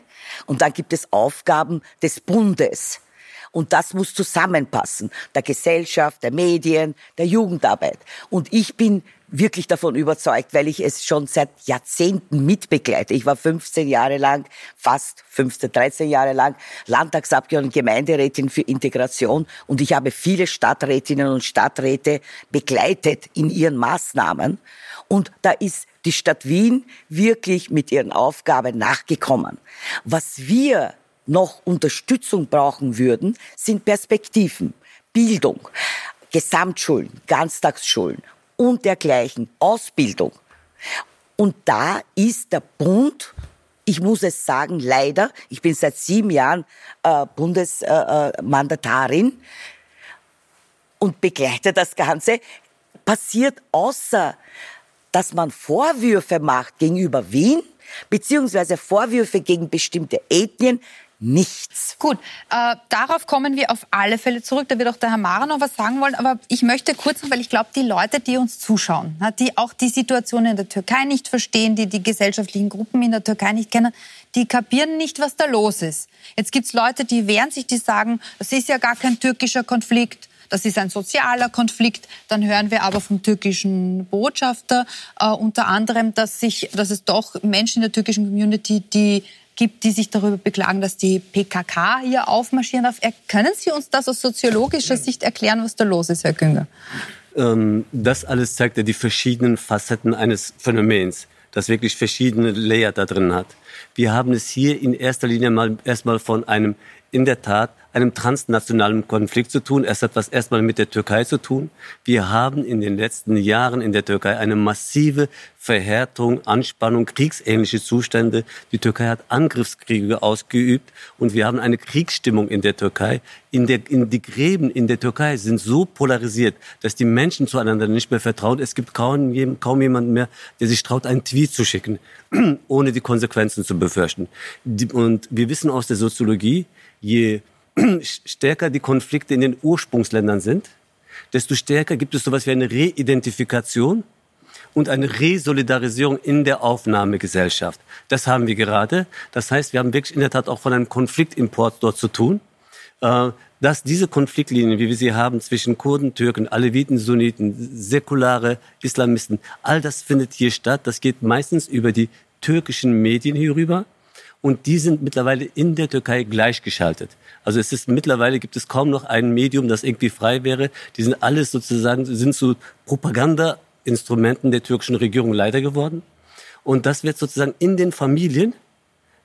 und dann gibt es Aufgaben des Bundes. Und das muss zusammenpassen. Der Gesellschaft, der Medien, der Jugendarbeit. Und ich bin wirklich davon überzeugt, weil ich es schon seit Jahrzehnten mitbegleite. Ich war 15 Jahre lang, fast 15, 13 Jahre lang Landtagsabgeordnete Gemeinderätin für Integration und ich habe viele Stadträtinnen und Stadträte begleitet in ihren Maßnahmen. Und da ist die Stadt Wien wirklich mit ihren Aufgaben nachgekommen. Was wir noch Unterstützung brauchen würden, sind Perspektiven, Bildung, Gesamtschulen, Ganztagsschulen und dergleichen, Ausbildung. Und da ist der Bund, ich muss es sagen, leider, ich bin seit sieben Jahren äh, Bundesmandatarin äh, und begleite das Ganze, passiert außer, dass man Vorwürfe macht gegenüber Wien, beziehungsweise Vorwürfe gegen bestimmte Ethnien, nichts. Gut, äh, darauf kommen wir auf alle Fälle zurück. Da wird auch der Herr Mara noch was sagen wollen. Aber ich möchte kurz weil ich glaube, die Leute, die uns zuschauen, die auch die Situation in der Türkei nicht verstehen, die die gesellschaftlichen Gruppen in der Türkei nicht kennen, die kapieren nicht, was da los ist. Jetzt gibt's Leute, die wehren sich, die sagen, das ist ja gar kein türkischer Konflikt. Das ist ein sozialer Konflikt. Dann hören wir aber vom türkischen Botschafter äh, unter anderem, dass, sich, dass es doch Menschen in der türkischen Community, die gibt, die sich darüber beklagen, dass die PKK hier aufmarschieren darf. Können Sie uns das aus soziologischer Sicht erklären, was da los ist, Herr Günger? Ähm, das alles zeigt ja die verschiedenen Facetten eines Phänomens, das wirklich verschiedene Layer da drin hat. Wir haben es hier in erster Linie mal erstmal von einem in der Tat einem transnationalen Konflikt zu tun. Es hat was erstmal mit der Türkei zu tun. Wir haben in den letzten Jahren in der Türkei eine massive Verhärtung, Anspannung, kriegsähnliche Zustände. Die Türkei hat Angriffskriege ausgeübt und wir haben eine Kriegsstimmung in der Türkei. In, der, in die Gräben in der Türkei sind so polarisiert, dass die Menschen zueinander nicht mehr vertrauen. Es gibt kaum, kaum jemanden mehr, der sich traut, einen Tweet zu schicken, ohne die Konsequenzen zu befürchten. Und wir wissen aus der Soziologie, je stärker die Konflikte in den Ursprungsländern sind, desto stärker gibt es sowas wie eine Reidentifikation und eine Resolidarisierung in der Aufnahmegesellschaft. Das haben wir gerade. Das heißt, wir haben wirklich in der Tat auch von einem Konfliktimport dort zu tun. Äh, dass diese Konfliktlinien, wie wir sie haben zwischen Kurden, Türken, Aleviten, Sunniten, säkulare Islamisten, all das findet hier statt. Das geht meistens über die türkischen Medien hierüber. Und die sind mittlerweile in der Türkei gleichgeschaltet. Also es ist mittlerweile gibt es kaum noch ein Medium, das irgendwie frei wäre. Die sind alles sozusagen sind zu Propagandainstrumenten der türkischen Regierung leider geworden. Und das wird sozusagen in den Familien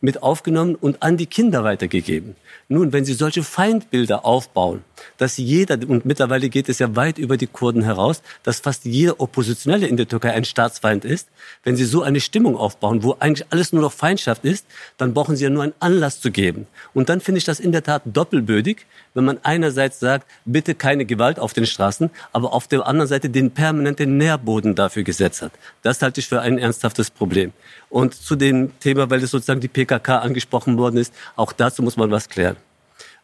mit aufgenommen und an die Kinder weitergegeben. Nun, wenn Sie solche Feindbilder aufbauen, dass jeder, und mittlerweile geht es ja weit über die Kurden heraus, dass fast jeder Oppositionelle in der Türkei ein Staatsfeind ist, wenn Sie so eine Stimmung aufbauen, wo eigentlich alles nur noch Feindschaft ist, dann brauchen Sie ja nur einen Anlass zu geben. Und dann finde ich das in der Tat doppelbödig, wenn man einerseits sagt, bitte keine Gewalt auf den Straßen, aber auf der anderen Seite den permanenten Nährboden dafür gesetzt hat. Das halte ich für ein ernsthaftes Problem. Und zu dem Thema, weil es sozusagen die PKK angesprochen worden ist, auch dazu muss man was klären.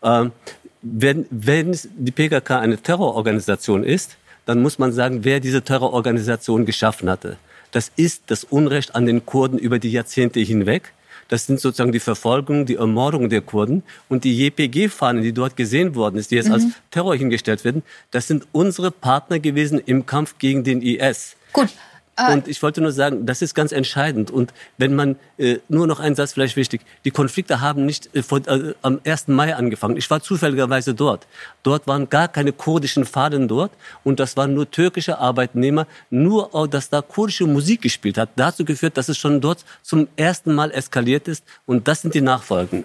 Ähm, wenn, wenn die PKK eine Terrororganisation ist, dann muss man sagen, wer diese Terrororganisation geschaffen hatte. Das ist das Unrecht an den Kurden über die Jahrzehnte hinweg. Das sind sozusagen die Verfolgung, die Ermordung der Kurden. Und die JPG-Fahnen, die dort gesehen worden ist, die jetzt mhm. als Terror hingestellt werden, das sind unsere Partner gewesen im Kampf gegen den IS. Gut, Ah. Und ich wollte nur sagen, das ist ganz entscheidend. Und wenn man, äh, nur noch ein Satz vielleicht wichtig, die Konflikte haben nicht äh, vor, äh, am 1. Mai angefangen. Ich war zufälligerweise dort. Dort waren gar keine kurdischen Fahnen dort und das waren nur türkische Arbeitnehmer. Nur, auch, dass da kurdische Musik gespielt hat, dazu geführt, dass es schon dort zum ersten Mal eskaliert ist. Und das sind die Nachfolgen.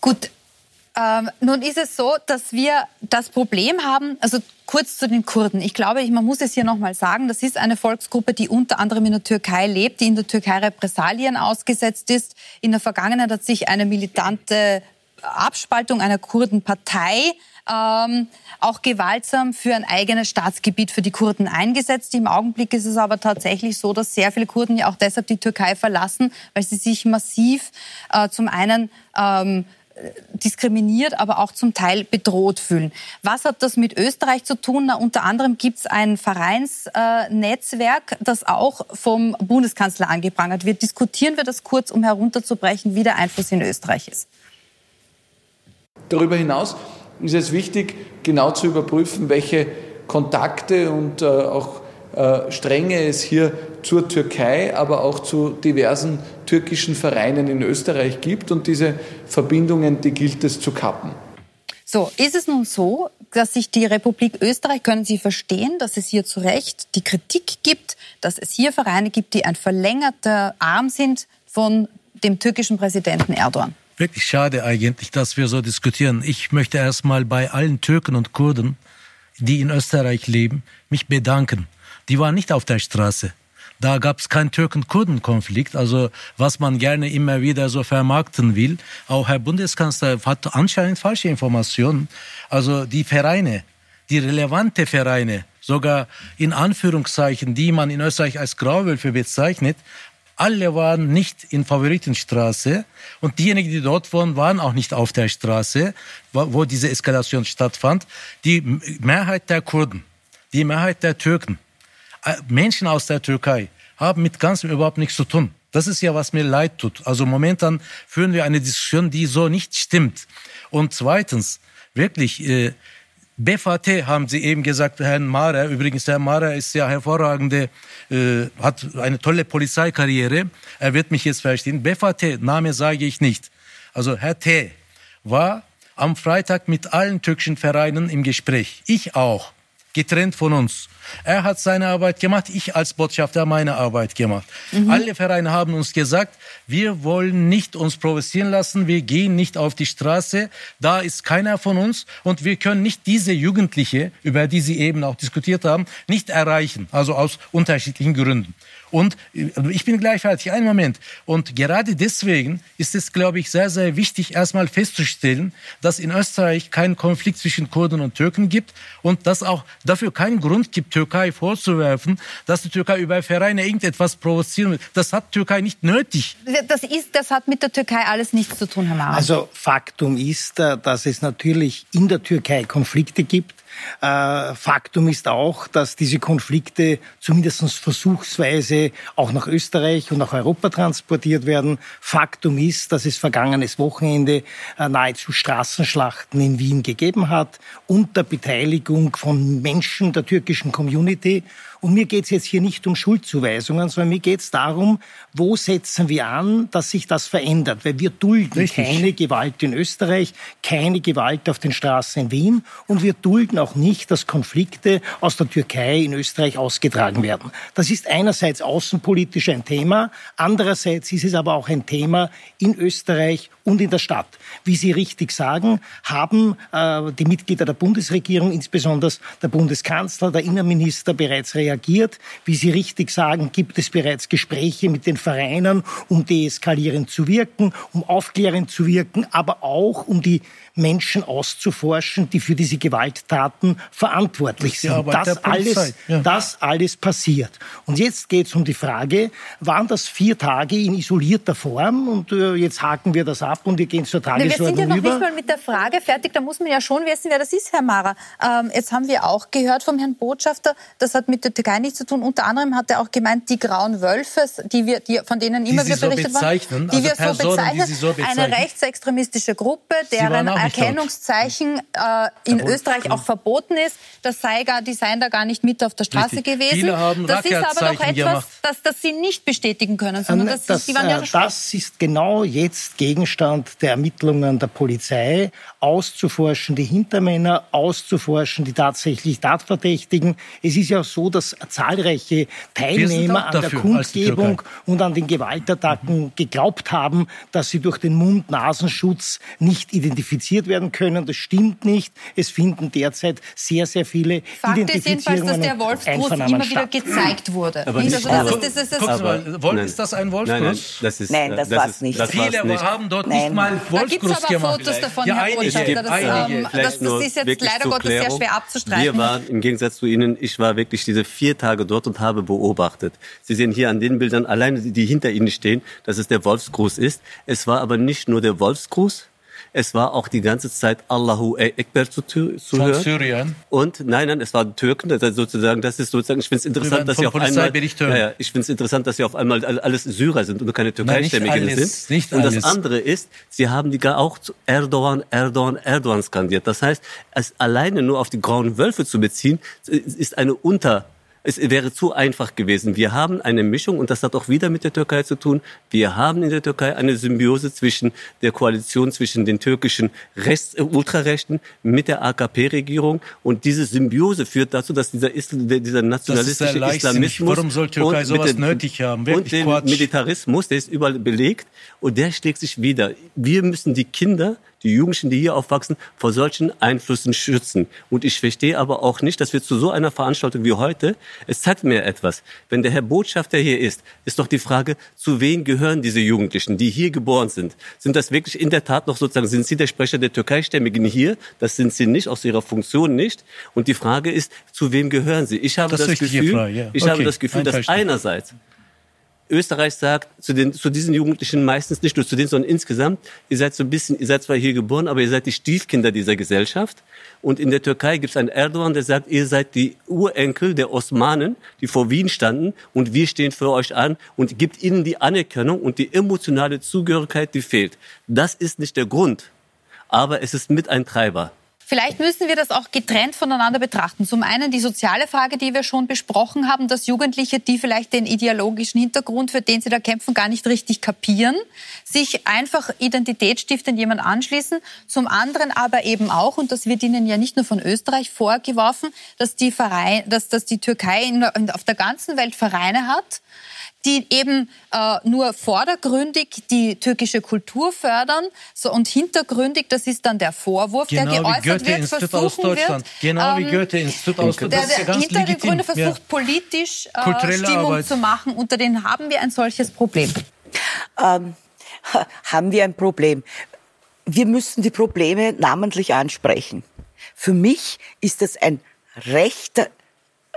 Gut, ähm, nun ist es so, dass wir das Problem haben, also kurz zu den Kurden. Ich glaube, man muss es hier nochmal sagen, das ist eine Volksgruppe, die unter anderem in der Türkei lebt, die in der Türkei Repressalien ausgesetzt ist. In der Vergangenheit hat sich eine militante Abspaltung einer Kurdenpartei ähm, auch gewaltsam für ein eigenes Staatsgebiet für die Kurden eingesetzt. Im Augenblick ist es aber tatsächlich so, dass sehr viele Kurden ja auch deshalb die Türkei verlassen, weil sie sich massiv äh, zum einen ähm, diskriminiert, aber auch zum Teil bedroht fühlen. Was hat das mit Österreich zu tun? Na, unter anderem gibt es ein Vereinsnetzwerk, das auch vom Bundeskanzler angeprangert wird. Diskutieren wir das kurz, um herunterzubrechen, wie der Einfluss in Österreich ist. Darüber hinaus ist es wichtig, genau zu überprüfen, welche Kontakte und äh, auch Strenge es hier zur Türkei, aber auch zu diversen türkischen Vereinen in Österreich gibt. Und diese Verbindungen, die gilt es zu kappen. So, ist es nun so, dass sich die Republik Österreich, können Sie verstehen, dass es hier zu Recht die Kritik gibt, dass es hier Vereine gibt, die ein verlängerter Arm sind von dem türkischen Präsidenten Erdogan? Wirklich schade eigentlich, dass wir so diskutieren. Ich möchte erstmal bei allen Türken und Kurden, die in Österreich leben, mich bedanken die waren nicht auf der Straße. Da gab es keinen Türken-Kurden-Konflikt, also was man gerne immer wieder so vermarkten will. Auch Herr Bundeskanzler hat anscheinend falsche Informationen. Also die Vereine, die relevante Vereine, sogar in Anführungszeichen, die man in Österreich als Grauwölfe bezeichnet, alle waren nicht in Favoritenstraße und diejenigen, die dort waren, waren auch nicht auf der Straße, wo diese Eskalation stattfand. Die Mehrheit der Kurden, die Mehrheit der Türken, Menschen aus der Türkei haben mit Ganzem überhaupt nichts zu tun. Das ist ja, was mir leid tut. Also momentan führen wir eine Diskussion, die so nicht stimmt. Und zweitens, wirklich, äh, BVT haben Sie eben gesagt, Herrn Mara. Übrigens, Herr Mara ist ja hervorragende, äh, hat eine tolle Polizeikarriere. Er wird mich jetzt verstehen. BVT, Name sage ich nicht. Also Herr T. war am Freitag mit allen türkischen Vereinen im Gespräch. Ich auch getrennt von uns. Er hat seine Arbeit gemacht, ich als Botschafter meine Arbeit gemacht. Mhm. Alle Vereine haben uns gesagt, wir wollen nicht uns provozieren lassen, wir gehen nicht auf die Straße, da ist keiner von uns und wir können nicht diese Jugendliche, über die Sie eben auch diskutiert haben, nicht erreichen, also aus unterschiedlichen Gründen. Und äh, ich bin gleich fertig, einen Moment. Und gerade deswegen ist es, glaube ich, sehr, sehr wichtig, erstmal festzustellen, dass in Österreich keinen Konflikt zwischen Kurden und Türken gibt und dass auch dafür keinen Grund gibt, Türkei vorzuwerfen, dass die Türkei über Vereine irgendetwas provozieren will. Das hat Türkei nicht nötig. Das, ist, das hat mit der Türkei alles nichts zu tun, Herr Mara. Also Faktum ist, äh, dass es natürlich in der Türkei Konflikte gibt äh, Faktum ist auch, dass diese Konflikte zumindest versuchsweise auch nach Österreich und nach Europa transportiert werden. Faktum ist, dass es vergangenes Wochenende äh, nahezu Straßenschlachten in Wien gegeben hat unter Beteiligung von Menschen der türkischen Community. Und mir geht es jetzt hier nicht um Schuldzuweisungen, sondern mir geht es darum, wo setzen wir an, dass sich das verändert. Weil wir dulden Richtig. keine Gewalt in Österreich, keine Gewalt auf den Straßen in Wien und wir dulden auch nicht, dass Konflikte aus der Türkei in Österreich ausgetragen werden. Das ist einerseits außenpolitisch ein Thema, andererseits ist es aber auch ein Thema in Österreich und in der Stadt. Wie Sie richtig sagen, haben äh, die Mitglieder der Bundesregierung, insbesondere der Bundeskanzler, der Innenminister bereits reagiert. Wie Sie richtig sagen, gibt es bereits Gespräche mit den Vereinen, um deeskalierend zu wirken, um aufklärend zu wirken, aber auch um die Menschen auszuforschen, die für diese Gewalttaten verantwortlich sind. Das alles, ja. das alles passiert. Und jetzt geht es um die Frage, waren das vier Tage in isolierter Form? Und äh, jetzt haken wir das ab und wir gehen zur Tagesordnung über. Wir sind ja noch über. nicht mal mit der Frage fertig. Da muss man ja schon wissen, wer das ist, Herr Mara. Ähm, jetzt haben wir auch gehört vom Herrn Botschafter, das hat mit der Türkei nichts zu tun. Unter anderem hat er auch gemeint, die grauen Wölfe, die wir, die, von denen immer wieder berichtet so werden, die also wir Personen, so bezeichnen, so bezeichnen, eine rechtsextremistische Gruppe, deren Erkennungszeichen äh, in Jawohl. Österreich auch verboten ist. Das sei gar, die seien da gar nicht mit auf der Straße Richtig. gewesen. Viele haben das ist aber doch etwas, das, das Sie nicht bestätigen können, sondern das, das, Sie waren ja äh, das ist genau jetzt Gegenstand der Ermittlungen der Polizei, auszuforschen die Hintermänner, auszuforschen die tatsächlich Tatverdächtigen. Es ist ja so, dass zahlreiche Teilnehmer an der Kundgebung und an den Gewaltattacken mhm. geglaubt haben, dass sie durch den Mund-Nasenschutz nicht identifiziert werden können. Das stimmt nicht. Es finden derzeit sehr, sehr viele Fakt Identifizierungen ist jedenfalls, dass der Wolfsgruß immer wieder gezeigt wurde. Aber nicht, also das ist, das ist, das ist, aber, Wolf, ist das ein Wolfsgruß? Nein, nein, das, ist, nein, das, das war es nicht. Das Viele nicht. haben dort nein. nicht mal Wolfsgruß gemacht. Da gibt es aber Fotos davon, ja, Herr Botschafter. Das, ähm, das, das ist jetzt leider Gottes sehr schwer abzustreiten. Wir waren, im Gegensatz zu Ihnen, ich war wirklich diese vier Tage dort und habe beobachtet. Sie sehen hier an den Bildern alleine, die hinter Ihnen stehen, dass es der Wolfsgruß ist. Es war aber nicht nur der Wolfsgruß, es war auch die ganze Zeit Allahu Ekber zu, zu Von hören. Syrien? Und nein, nein, es waren Türken. Das ist sozusagen, das ist sozusagen, ich finde es interessant, dass sie auf einmal, ja, ja, ich finde es interessant, dass sie auf einmal alles Syrer sind und keine Türkeistämmigen sind. Nicht und alles. das andere ist, sie haben die gar auch zu Erdogan, Erdogan, Erdogan skandiert. Das heißt, es alleine nur auf die grauen Wölfe zu beziehen, ist eine Unter es wäre zu einfach gewesen. Wir haben eine Mischung und das hat auch wieder mit der Türkei zu tun. Wir haben in der Türkei eine Symbiose zwischen der Koalition zwischen den türkischen Rechts, äh, Ultrarechten mit der AKP-Regierung und diese Symbiose führt dazu, dass dieser, dieser nationalistische Islamismus Warum soll Türkei sowas den, nötig haben? Wirklich und den Militarismus, der ist überall belegt und der schlägt sich wieder. Wir müssen die Kinder die Jugendlichen, die hier aufwachsen, vor solchen Einflüssen schützen. Und ich verstehe aber auch nicht, dass wir zu so einer Veranstaltung wie heute, es zeigt mir etwas. Wenn der Herr Botschafter hier ist, ist doch die Frage, zu wem gehören diese Jugendlichen, die hier geboren sind? Sind das wirklich in der Tat noch sozusagen, sind Sie der Sprecher der Türkeistämmigen hier? Das sind Sie nicht, aus Ihrer Funktion nicht. Und die Frage ist, zu wem gehören Sie? Ich habe das, das Gefühl, Frage, ja. ich okay. habe das Gefühl, dass einerseits Österreich sagt zu, den, zu diesen Jugendlichen meistens nicht nur zu denen, sondern insgesamt, ihr seid so ein bisschen, ihr seid zwar hier geboren, aber ihr seid die Stiefkinder dieser Gesellschaft. Und in der Türkei gibt es einen Erdogan, der sagt, ihr seid die Urenkel der Osmanen, die vor Wien standen und wir stehen für euch an und gibt ihnen die Anerkennung und die emotionale Zugehörigkeit, die fehlt. Das ist nicht der Grund, aber es ist mit ein Treiber. Vielleicht müssen wir das auch getrennt voneinander betrachten. Zum einen die soziale Frage, die wir schon besprochen haben, dass Jugendliche, die vielleicht den ideologischen Hintergrund, für den sie da kämpfen, gar nicht richtig kapieren, sich einfach identitätsstiftend jemand anschließen. Zum anderen aber eben auch, und das wird ihnen ja nicht nur von Österreich vorgeworfen, dass die, Verein, dass, dass die Türkei auf der ganzen Welt Vereine hat, die eben äh, nur vordergründig die türkische Kultur fördern so, und hintergründig, das ist dann der Vorwurf, genau der geäußert wie Goethe wird, Institut versuchen aus Deutschland. wird. Genau wie ähm, Goethe-Institut aus Deutschland. Der, der, der Hintergründe versucht ja. politisch äh, Stimmung Arbeit. zu machen. Unter denen haben wir ein solches Problem. Ähm, haben wir ein Problem. Wir müssen die Probleme namentlich ansprechen. Für mich ist das ein rechter,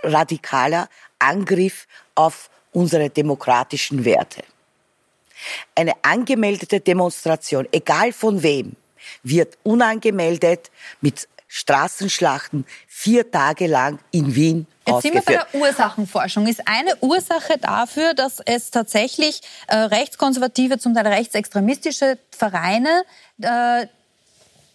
radikaler Angriff auf unsere demokratischen Werte. Eine angemeldete Demonstration, egal von wem, wird unangemeldet mit Straßenschlachten vier Tage lang in Wien Jetzt sind wir bei der Ursachenforschung. Ist eine Ursache dafür, dass es tatsächlich äh, rechtskonservative, zum Teil rechtsextremistische Vereine äh,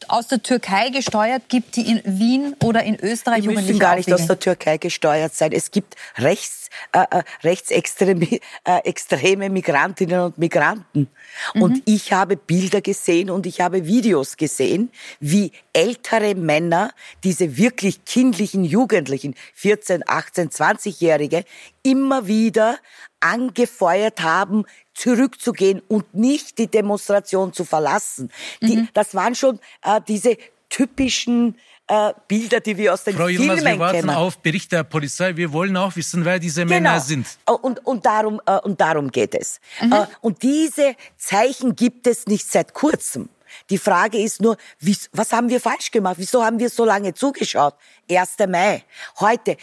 aus der Türkei gesteuert gibt, die in Wien oder in Österreich Die müssen gar nicht aus der Türkei gesteuert sein. Es gibt rechts, äh, äh rechtsextreme äh, extreme Migrantinnen und Migranten. Mhm. Und ich habe Bilder gesehen und ich habe Videos gesehen, wie ältere Männer, diese wirklich kindlichen Jugendlichen, 14, 18, 20-Jährige, immer wieder angefeuert haben, zurückzugehen und nicht die Demonstration zu verlassen. Die, mhm. Das waren schon äh, diese typischen äh, Bilder, die wir aus den Frau Filmen Yilmaz, wir warten kennen. auf Bericht der Polizei. Wir wollen auch wissen, wer diese genau. Männer sind. Und, und, darum, äh, und darum geht es. Mhm. Äh, und diese Zeichen gibt es nicht seit kurzem. Die Frage ist nur, wie, was haben wir falsch gemacht? Wieso haben wir so lange zugeschaut? 1. Mai. Heute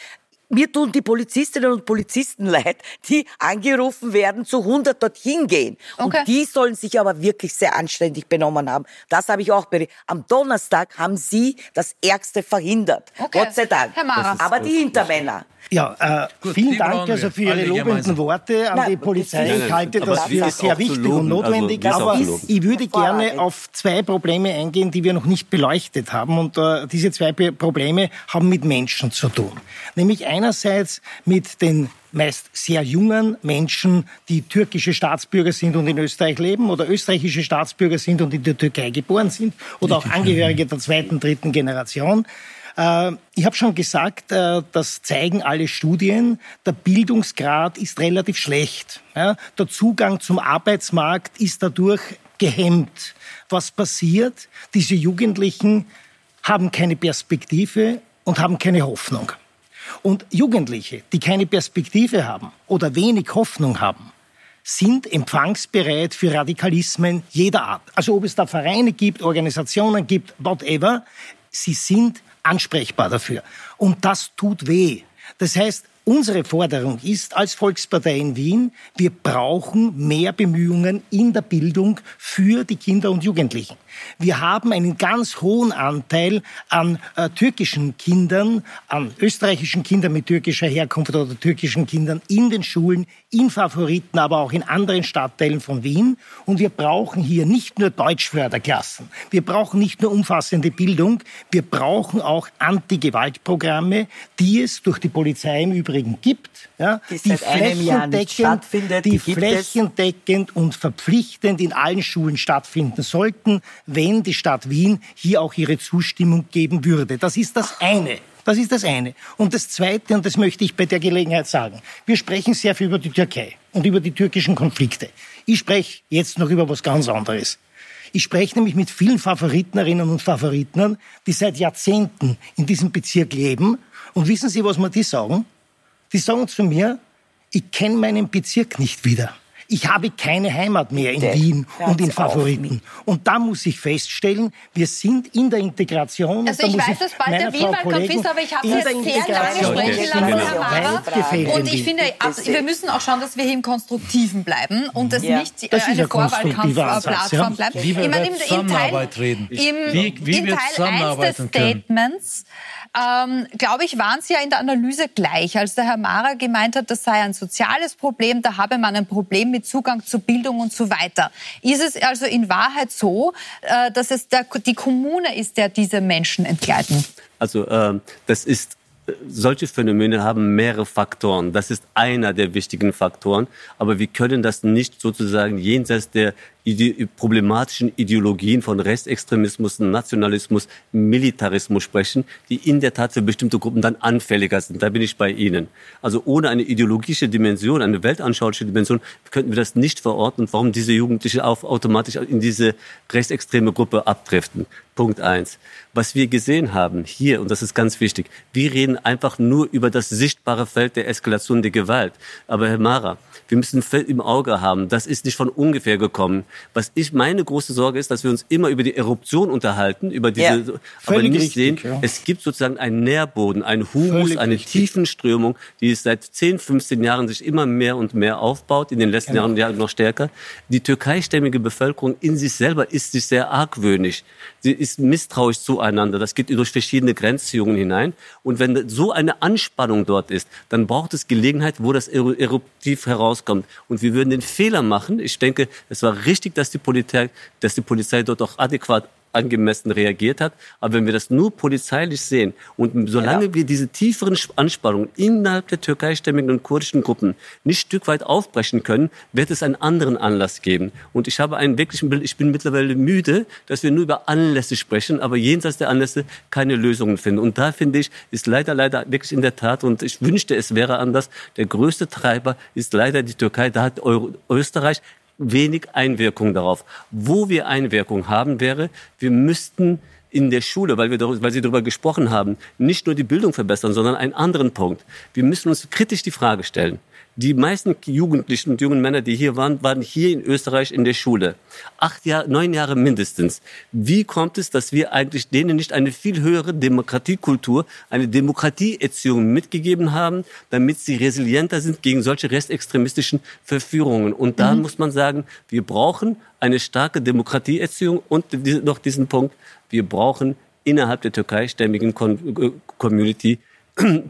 mir tun die Polizistinnen und Polizisten leid, die angerufen werden, zu 100 dorthin gehen. Okay. Und die sollen sich aber wirklich sehr anständig benommen haben. Das habe ich auch berichtet. Am Donnerstag haben sie das Ärgste verhindert. Okay. Gott sei Dank. Aber die Hintermänner. Ja, äh, Gut, vielen Dank also für Ihre lobenden Worte an nein, die Polizei. Nein, ich halte das für sehr wichtig und notwendig. Also, aber ich würde gerne auf zwei Probleme eingehen, die wir noch nicht beleuchtet haben. Und äh, diese zwei Probleme haben mit Menschen zu tun. Nämlich einerseits mit den meist sehr jungen Menschen, die türkische Staatsbürger sind und in Österreich leben oder österreichische Staatsbürger sind und in der Türkei geboren sind oder auch Angehörige der zweiten, dritten Generation. Äh, ich habe schon gesagt, äh, das zeigen alle Studien, der Bildungsgrad ist relativ schlecht. Der Zugang zum Arbeitsmarkt ist dadurch gehemmt. Was passiert? Diese Jugendlichen haben keine Perspektive und haben keine Hoffnung. Und Jugendliche, die keine Perspektive haben oder wenig Hoffnung haben, sind empfangsbereit für Radikalismen jeder Art. Also ob es da Vereine gibt, Organisationen gibt, whatever, sie sind ansprechbar dafür. Und das tut weh. Das heißt, Unsere Forderung ist als Volkspartei in Wien, wir brauchen mehr Bemühungen in der Bildung für die Kinder und Jugendlichen. Wir haben einen ganz hohen Anteil an äh, türkischen Kindern, an österreichischen Kindern mit türkischer Herkunft oder türkischen Kindern in den Schulen, in Favoriten, aber auch in anderen Stadtteilen von Wien. Und wir brauchen hier nicht nur Deutschförderklassen. Wir brauchen nicht nur umfassende Bildung. Wir brauchen auch Anti-Gewalt-Programme, die es durch die Polizei im Übrigen gibt, ja, die, die flächendeckend, die, die flächendeckend und verpflichtend in allen Schulen stattfinden sollten, wenn die Stadt Wien hier auch ihre Zustimmung geben würde. Das ist das eine. Das ist das eine. Und das Zweite, und das möchte ich bei der Gelegenheit sagen, wir sprechen sehr viel über die Türkei und über die türkischen Konflikte. Ich spreche jetzt noch über was ganz anderes. Ich spreche nämlich mit vielen Favoritnerinnen und Favoritnern, die seit Jahrzehnten in diesem Bezirk leben. Und wissen Sie, was mir die sagen? Die sagen zu mir, ich kenne meinen Bezirk nicht wieder. Ich habe keine Heimat mehr in Wien und in Favoriten. Und da muss ich feststellen, wir sind in der Integration. Also ich weiß, dass bald der Wien-Wahlkampf ist, aber ich habe jetzt sehr lange sprechen lassen, Herr Mara. Und ich finde, wir müssen auch schauen, dass wir hier im Konstruktiven bleiben und das ja. nicht das eine Vorwahlkampfplattform bleibt. Wie wir über Zusammenarbeit reden. Im, wie, wie in Teil 1 des Statements ähm, glaube ich, waren Sie ja in der Analyse gleich. Als der Herr Mara gemeint hat, das sei ein soziales Problem, da habe man ein Problem mit Zugang zu Bildung und so weiter. Ist es also in Wahrheit so, äh, dass es der, die Kommune ist, der diese Menschen entgleiten? Also äh, das ist solche Phänomene haben mehrere Faktoren. Das ist einer der wichtigen Faktoren. Aber wir können das nicht sozusagen jenseits der ide problematischen Ideologien von Rechtsextremismus, Nationalismus, Militarismus sprechen, die in der Tat für bestimmte Gruppen dann anfälliger sind. Da bin ich bei Ihnen. Also ohne eine ideologische Dimension, eine weltanschauliche Dimension, könnten wir das nicht verorten, warum diese Jugendlichen auf, automatisch in diese rechtsextreme Gruppe abdriften. Punkt eins. Was wir gesehen haben hier, und das ist ganz wichtig, wir reden einfach nur über das sichtbare Feld der Eskalation der Gewalt. Aber Herr Mara, wir müssen im Auge haben, das ist nicht von ungefähr gekommen. Was ich meine große Sorge ist, dass wir uns immer über die Eruption unterhalten, über diese, ja, aber nicht richtig, sehen, ja. es gibt sozusagen einen Nährboden, einen Humus, völlig eine richtig. Tiefenströmung, die es seit 10, 15 Jahren sich immer mehr und mehr aufbaut, in den letzten genau. Jahren noch stärker. Die türkeistämmige Bevölkerung in sich selber ist sich sehr argwöhnisch. Sie ist misstrauisch zueinander. Das geht durch verschiedene Grenzziehungen hinein. Und wenn so eine Anspannung dort ist, dann braucht es Gelegenheit, wo das eruptiv herauskommt. Und wir würden den Fehler machen. Ich denke, es war richtig, dass die Polizei, dass die Polizei dort auch adäquat angemessen reagiert hat. Aber wenn wir das nur polizeilich sehen und solange ja. wir diese tieferen Anspannungen innerhalb der türkeistämmigen und kurdischen Gruppen nicht Stück weit aufbrechen können, wird es einen anderen Anlass geben. Und ich habe einen wirklichen ich bin mittlerweile müde, dass wir nur über Anlässe sprechen, aber jenseits der Anlässe keine Lösungen finden. Und da finde ich, ist leider, leider wirklich in der Tat, und ich wünschte, es wäre anders, der größte Treiber ist leider die Türkei. Da hat Österreich wenig Einwirkung darauf. Wo wir Einwirkung haben, wäre, wir müssten in der Schule, weil, wir weil Sie darüber gesprochen haben, nicht nur die Bildung verbessern, sondern einen anderen Punkt. Wir müssen uns kritisch die Frage stellen, die meisten Jugendlichen und jungen Männer, die hier waren, waren hier in Österreich in der Schule. Acht Jahre, neun Jahre mindestens. Wie kommt es, dass wir eigentlich denen nicht eine viel höhere Demokratiekultur, eine Demokratieerziehung mitgegeben haben, damit sie resilienter sind gegen solche rechtsextremistischen Verführungen? Und da mhm. muss man sagen, wir brauchen eine starke Demokratieerziehung und noch diesen Punkt, wir brauchen innerhalb der türkeistämmigen Community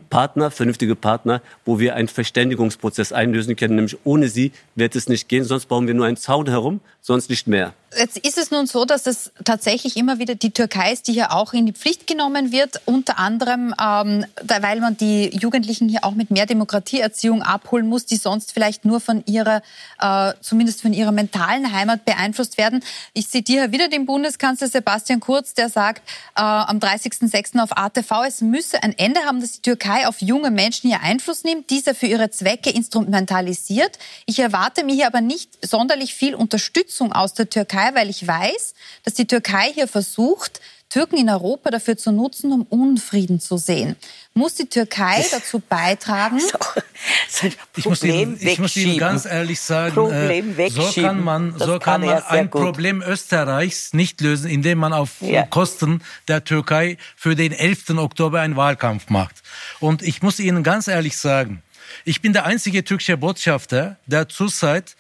Partner, vernünftige Partner, wo wir einen Verständigungsprozess einlösen können. Nämlich ohne sie wird es nicht gehen, sonst bauen wir nur einen Zaun herum, sonst nicht mehr. Jetzt ist es nun so, dass es tatsächlich immer wieder die Türkei ist, die hier auch in die Pflicht genommen wird, unter anderem, ähm, weil man die Jugendlichen hier auch mit mehr Demokratieerziehung abholen muss, die sonst vielleicht nur von ihrer, äh, zumindest von ihrer mentalen Heimat beeinflusst werden. Ich zitiere wieder den Bundeskanzler Sebastian Kurz, der sagt äh, am 30.06. auf ATV, es müsse ein Ende haben, dass Türkei auf junge Menschen hier Einfluss nimmt, dieser für ihre Zwecke instrumentalisiert. Ich erwarte mir hier aber nicht sonderlich viel Unterstützung aus der Türkei, weil ich weiß, dass die Türkei hier versucht, Türken in Europa dafür zu nutzen, um Unfrieden zu sehen. Muss die Türkei dazu beitragen? So, so ich, muss Ihnen, ich muss Ihnen ganz ehrlich sagen, äh, so kann man, so kann, kann man ein gut. Problem Österreichs nicht lösen, indem man auf ja. Kosten der Türkei für den 11. Oktober einen Wahlkampf macht. Und ich muss Ihnen ganz ehrlich sagen, ich bin der einzige türkische Botschafter, der zurzeit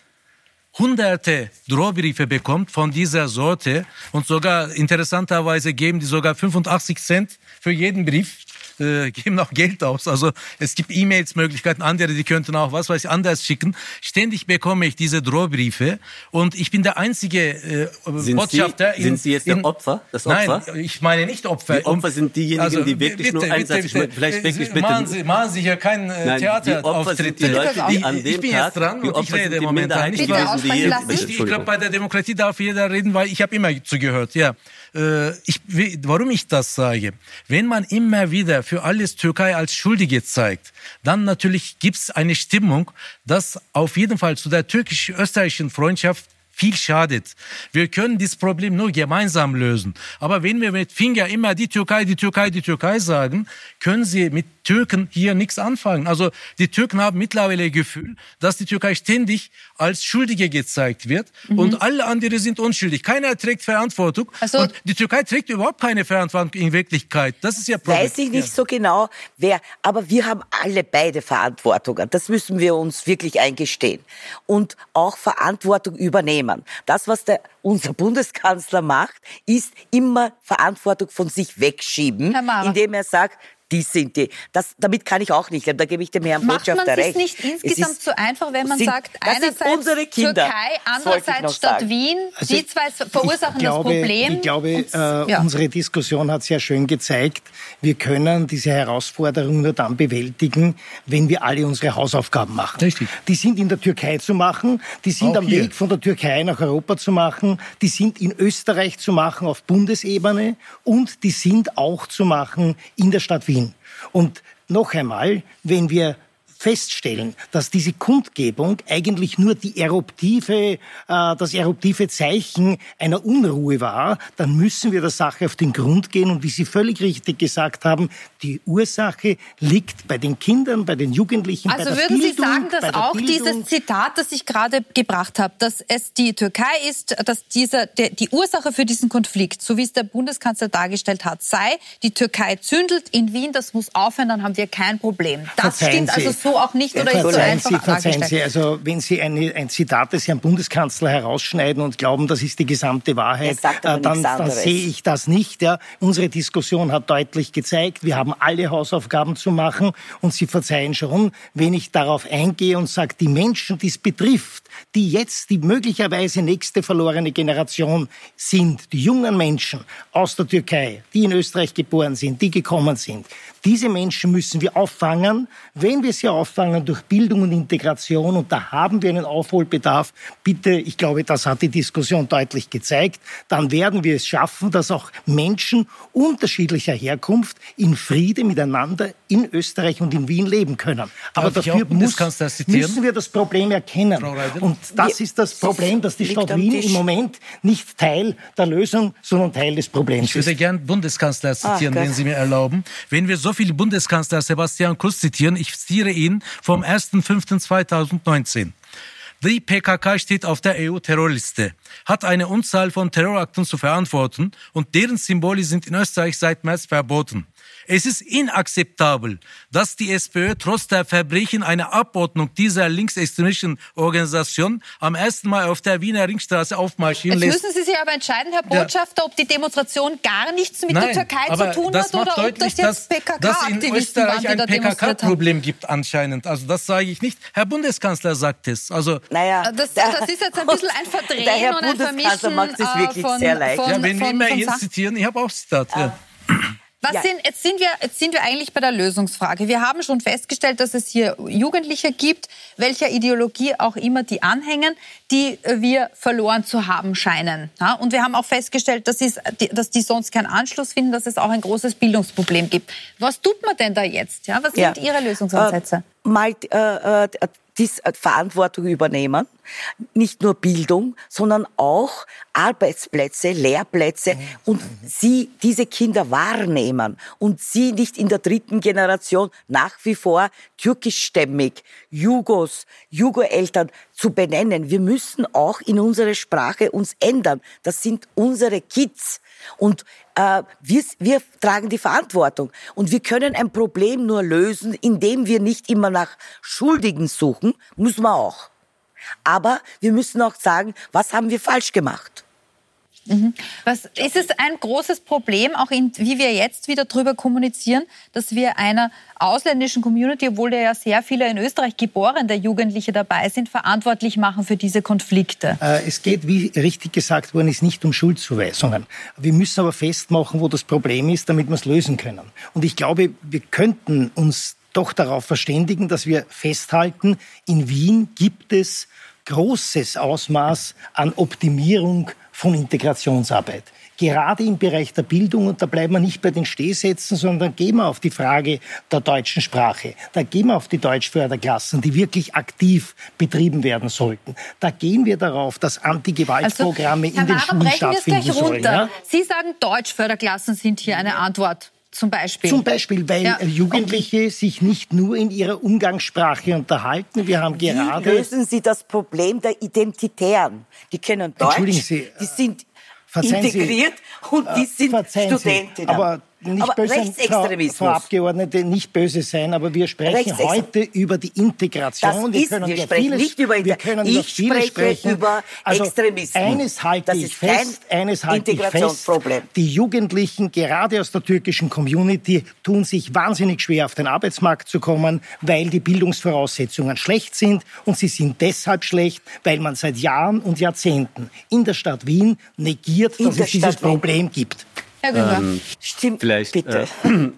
hunderte Drohbriefe bekommt von dieser Sorte und sogar interessanterweise geben die sogar 85 Cent für jeden Brief äh, geben auch Geld aus. Also es gibt E-Mails-Möglichkeiten, andere, die könnten auch was weiß ich anders schicken. Ständig bekomme ich diese Drohbriefe und ich bin der einzige äh, sind Botschafter. Sie, in, sind Sie jetzt der Opfer? Das Opfer? Nein, ich meine nicht Opfer. Die Opfer sind diejenigen, also, die wirklich bitte, nur Einsatz, bitte, bitte, vielleicht wirklich bitte. Machen Sie, machen Sie hier kein äh, Theaterauftritt. Die Leute, die an dem ich bin jetzt dran und ich rede momentan nicht. Ich, ich glaube, bei der Demokratie darf jeder reden, weil ich habe immer zugehört. Ja, äh, ich, warum ich das sage? Wenn man immer wieder für alles Türkei als Schuldige zeigt, dann natürlich gibt es eine Stimmung, dass auf jeden Fall zu der türkisch-österreichischen Freundschaft viel schadet. Wir können dieses Problem nur gemeinsam lösen. Aber wenn wir mit Finger immer die Türkei, die Türkei, die Türkei sagen, können sie mit Türken hier nichts anfangen. Also die Türken haben mittlerweile Gefühl, dass die Türkei ständig als Schuldige gezeigt wird mhm. und alle anderen sind unschuldig. Keiner trägt Verantwortung also, und die Türkei trägt überhaupt keine Verantwortung in Wirklichkeit. Das ist ja Problem. Weiß ich nicht ja. so genau, wer, aber wir haben alle beide Verantwortungen. Das müssen wir uns wirklich eingestehen und auch Verantwortung übernehmen. Das, was der unser Bundeskanzler macht, ist immer Verantwortung von sich wegschieben, indem er sagt, die sind die. Das, damit kann ich auch nicht leben. Da gebe ich dem Herrn Macht Botschafter recht. Macht man es nicht insgesamt ist, so einfach, wenn man sind, sagt, einerseits Türkei, andererseits Stadt sagen. Wien, also die zwei verursachen glaube, das Problem. Ich glaube, Und, äh, ja. unsere Diskussion hat sehr schön gezeigt, wir können diese Herausforderung nur dann bewältigen, wenn wir alle unsere Hausaufgaben machen. Richtig. Die sind in der Türkei zu machen, die sind auch am hier. Weg von der Türkei nach Europa zu machen, die sind in Österreich zu machen auf Bundesebene und die sind auch zu machen in der Stadt Wien. Und noch einmal, wenn wir feststellen, dass diese Kundgebung eigentlich nur die eruptive, äh, das eruptive Zeichen einer Unruhe war, dann müssen wir der Sache auf den Grund gehen. Und wie Sie völlig richtig gesagt haben, die Ursache liegt bei den Kindern, bei den Jugendlichen. Also bei der würden Bildung, Sie sagen, dass auch Bildung. dieses Zitat, das ich gerade gebracht habe, dass es die Türkei ist, dass dieser, der, die Ursache für diesen Konflikt, so wie es der Bundeskanzler dargestellt hat, sei, die Türkei zündelt in Wien, das muss aufhören, dann haben wir kein Problem. Das stimmt also so auch nicht oder ist so Verzeihen einfach Sie, verzeihen dargestellt. Sie, also wenn Sie eine, ein Zitat des Herrn Bundeskanzler herausschneiden und glauben, das ist die gesamte Wahrheit, äh, dann, dann sehe ich das nicht. Ja. Unsere Diskussion hat deutlich gezeigt, wir haben alle Hausaufgaben zu machen und Sie verzeihen schon, wenn ich darauf eingehe und sage, die Menschen, die es betrifft, die jetzt die möglicherweise nächste verlorene Generation sind, die jungen Menschen aus der Türkei, die in Österreich geboren sind, die gekommen sind, diese Menschen müssen wir auffangen. Wenn wir sie auffangen durch Bildung und Integration, und da haben wir einen Aufholbedarf, bitte, ich glaube, das hat die Diskussion deutlich gezeigt, dann werden wir es schaffen, dass auch Menschen unterschiedlicher Herkunft in Friede miteinander in Österreich und in Wien leben können. Aber Darf dafür muss, zitieren? müssen wir das Problem erkennen. Und das ist das Problem, dass die Stadt Wien im Moment nicht Teil der Lösung, sondern Teil des Problems Ich würde ist. gern Bundeskanzler zitieren, Ach wenn. Sie mir erlauben. Wenn wir so viele Bundeskanzler Sebastian Kurz zitieren, ich zitiere ihn vom 1.5.2019. Die PKK steht auf der EU-Terrorliste, hat eine Unzahl von Terrorakten zu verantworten und deren Symbole sind in Österreich seit März verboten. Es ist inakzeptabel, dass die SPÖ trotz der Verbrechen einer Abordnung dieser linksextremistischen Organisation am 1. Mai auf der Wiener Ringstraße aufmarschieren Jetzt lässt. müssen Sie sich aber entscheiden, Herr Ja. Botschafter, ob die Demonstration gar nichts mit Nein, der Türkei zu tun das hat macht oder ob deutlich, das jetzt PKK-Aktivisten waren, Österreich die ein da demonstriert haben. PKK-Problem gibt anscheinend. Also das sage ich nicht. Herr Bundeskanzler sagt es. Also Naja, Das, der- das ist jetzt ein bisschen ein Verdrehen Der Herr und ein Vermischen macht es äh, wirklich von, sehr leicht. von, ja, wenn wir von, immer von ihn zitieren, ich habe auch Zitat. Ja. Was Ja. sind, jetzt, sind wir, jetzt sind wir eigentlich bei der Lösungsfrage. Wir haben schon festgestellt, dass es hier Jugendliche gibt, welcher Ideologie auch immer die anhängen, die wir verloren zu haben scheinen. Ja? Und wir haben auch festgestellt, dass, es, die- dass die sonst keinen Anschluss finden, dass es auch ein großes Bildungsproblem gibt. Was tut man denn da jetzt? Ja? Was Ja. sind Ihre Lösungsansätze? Äh, mal äh, äh, dies, äh, Verantwortung übernehmen. Nicht nur Bildung, sondern auch Arbeitsplätze, Lehrplätze und sie, diese Kinder wahrnehmen und sie nicht in der dritten Generation nach wie vor türkischstämmig, Jugos, Jugo-Eltern zu benennen. Wir müssen auch in unserer Sprache uns ändern. Das sind unsere Kids. Und äh, wir, wir tragen die Verantwortung. Und wir können ein Problem nur lösen, indem wir nicht immer nach Schuldigen suchen, müssen wir auch. Aber wir müssen auch sagen, was haben wir falsch gemacht? Was, ist es ein großes Problem, auch in, wie wir jetzt wieder darüber kommunizieren, dass wir einer ausländischen Community, obwohl ja sehr viele in Österreich geborene Jugendliche dabei sind, verantwortlich machen für diese Konflikte? Äh, Es geht, wie richtig gesagt worden ist, nicht um Schuldzuweisungen. Wir müssen aber festmachen, wo das Problem ist, damit wir es lösen können. Und ich glaube, wir könnten uns doch darauf verständigen, dass wir festhalten, in Wien gibt es großes Ausmaß an Optimierung von Integrationsarbeit. Gerade im Bereich der Bildung, und da bleiben wir nicht bei den Stehsätzen, sondern gehen wir auf die Frage der deutschen Sprache. Da gehen wir auf die Deutschförderklassen, die wirklich aktiv betrieben werden sollten. Da gehen wir darauf, dass Antigewaltprogramme Also, in den Schulen stattfinden sollen. Ja? Sie sagen, Deutschförderklassen sind hier eine Antwort, zum Beispiel. Zum Beispiel, weil Ja. Jugendliche sich nicht nur in ihrer Umgangssprache unterhalten. Wir haben Wie gerade lösen Sie das Problem der Identitären? Die können Deutsch, Entschuldigen Sie, die sind verzeihen Sie, integriert und die Äh, sind Studentinnen. aber nicht aber böse, Frau, Rechtsextremismus. Frau Abgeordnete, nicht böse sein, aber wir sprechen heute über die Integration. Das ist- wir sprechen nicht über wir können Ich über vieles spreche sprechen. über also Extremismus. Eines halte Das ich fest, eines halte ich fest. Die Jugendlichen, gerade aus der türkischen Community, tun sich wahnsinnig schwer, auf den Arbeitsmarkt zu kommen, weil die Bildungsvoraussetzungen schlecht sind. Und sie sind deshalb schlecht, weil man seit Jahren und Jahrzehnten in der Stadt Wien negiert, dass es dieses. Problem gibt. Herr Günther. Ähm, Stimmt, Vielleicht bitte. Äh,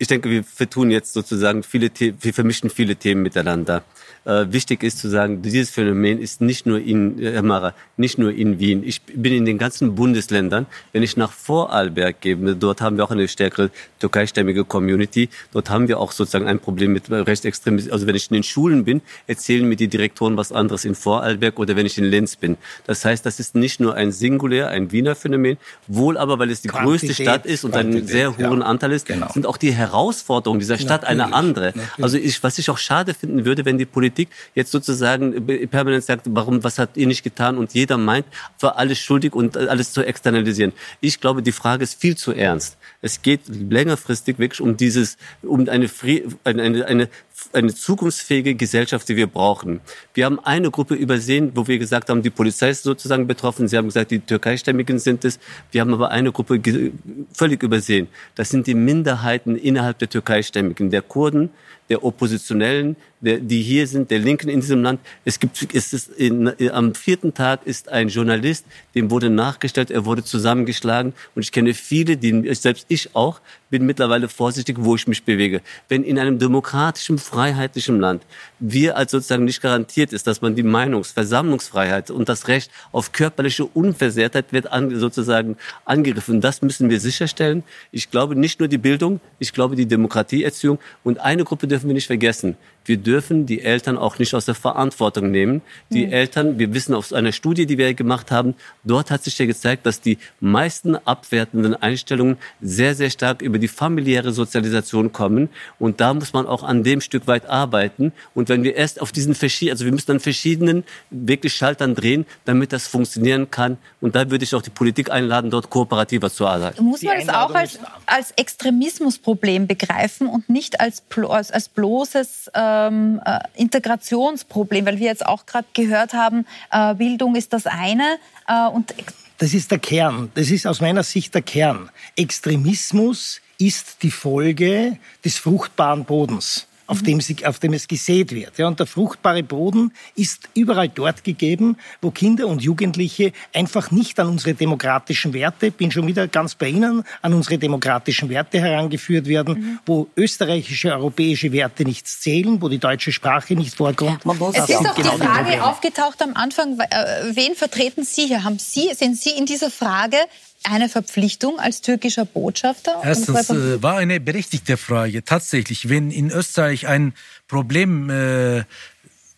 ich denke, wir vertun jetzt sozusagen viele, wir vermischen viele Themen miteinander äh, wichtig ist zu sagen, dieses Phänomen ist nicht nur in, Herr Mara, nicht nur in Wien. Ich bin in den ganzen Bundesländern. Wenn ich nach Vorarlberg gehe, dort haben wir auch eine stärkere türkeistämmige Community. Dort haben wir auch sozusagen ein Problem mit Rechtsextremismus. Also wenn ich in den Schulen bin, erzählen mir die Direktoren was anderes in Vorarlberg oder wenn ich in Linz bin. Das heißt, das ist nicht nur ein singulär, ein Wiener Phänomen, wohl aber, weil es die Quantität, größte Stadt ist und einen sehr hohen ja, Anteil ist, genau. sind auch die Herausforderungen dieser Stadt Natürlich. eine andere. Natürlich. Also ich, was ich auch schade finden würde, wenn die Politik Politik jetzt sozusagen permanent sagt, warum, was habt ihr nicht getan? Und jeder meint, für alles schuldig und alles zu externalisieren. Ich glaube, die Frage ist viel zu ernst. Es geht längerfristig wirklich um dieses, um eine, eine, eine, eine zukunftsfähige Gesellschaft, die wir brauchen. Wir haben eine Gruppe übersehen, wo wir gesagt haben, die Polizei ist sozusagen betroffen. Sie haben gesagt, die Türkeistämmigen sind es. Wir haben aber eine Gruppe völlig übersehen. Das sind die Minderheiten innerhalb der Türkeistämmigen, der Kurden, der Oppositionellen, der, die hier sind, der Linken in diesem Land. Es gibt, es in, am vierten Tag ist ein Journalist, dem wurde nachgestellt, er wurde zusammengeschlagen. Und ich kenne viele, die, selbst ich auch, bin mittlerweile vorsichtig, wo ich mich bewege. Wenn in einem demokratischen, freiheitlichen Land wir als sozusagen nicht garantiert ist, dass man die Meinungs-, Versammlungsfreiheit und das Recht auf körperliche Unversehrtheit wird an, sozusagen angegriffen. Das müssen wir sicherstellen. Ich glaube nicht nur die Bildung, ich glaube die Demokratieerziehung. Und eine Gruppe dürfen wir nicht vergessen wir dürfen die Eltern auch nicht aus der Verantwortung nehmen. Die mhm. Eltern, wir wissen aus einer Studie, die wir gemacht haben, dort hat sich ja gezeigt, dass die meisten abwertenden Einstellungen sehr, sehr stark über die familiäre Sozialisation kommen. Und da muss man auch an dem Stück weit arbeiten. Und wenn wir erst auf diesen verschiedenen, also wir müssen an verschiedenen wirklich Schaltern drehen, damit das funktionieren kann. Und da würde ich auch die Politik einladen, dort kooperativer zu arbeiten. Muss man es auch als, als Extremismusproblem begreifen und nicht als, als, als bloßes äh, ähm, äh, Integrationsproblem, weil wir jetzt auch gerade gehört haben, äh, Bildung ist das eine äh, und das ist der Kern. Das ist aus meiner Sicht der Kern. Extremismus ist die Folge des fruchtbaren Bodens auf dem, sie, auf dem es gesät wird. Ja, und der fruchtbare Boden ist überall dort gegeben, wo Kinder und Jugendliche einfach nicht an unsere demokratischen Werte, bin schon wieder ganz bei Ihnen, an unsere demokratischen Werte herangeführt werden, mhm. wo österreichische, europäische Werte nichts zählen, wo die deutsche Sprache nicht vorkommt. Es ist auch genau die Frage aufgetaucht am Anfang, äh, wen vertreten Sie hier? Haben Sie, sind Sie in dieser Frage eine Verpflichtung als türkischer Botschafter? Erstens äh, war eine berechtigte Frage. Tatsächlich, wenn in Österreich ein Problem äh,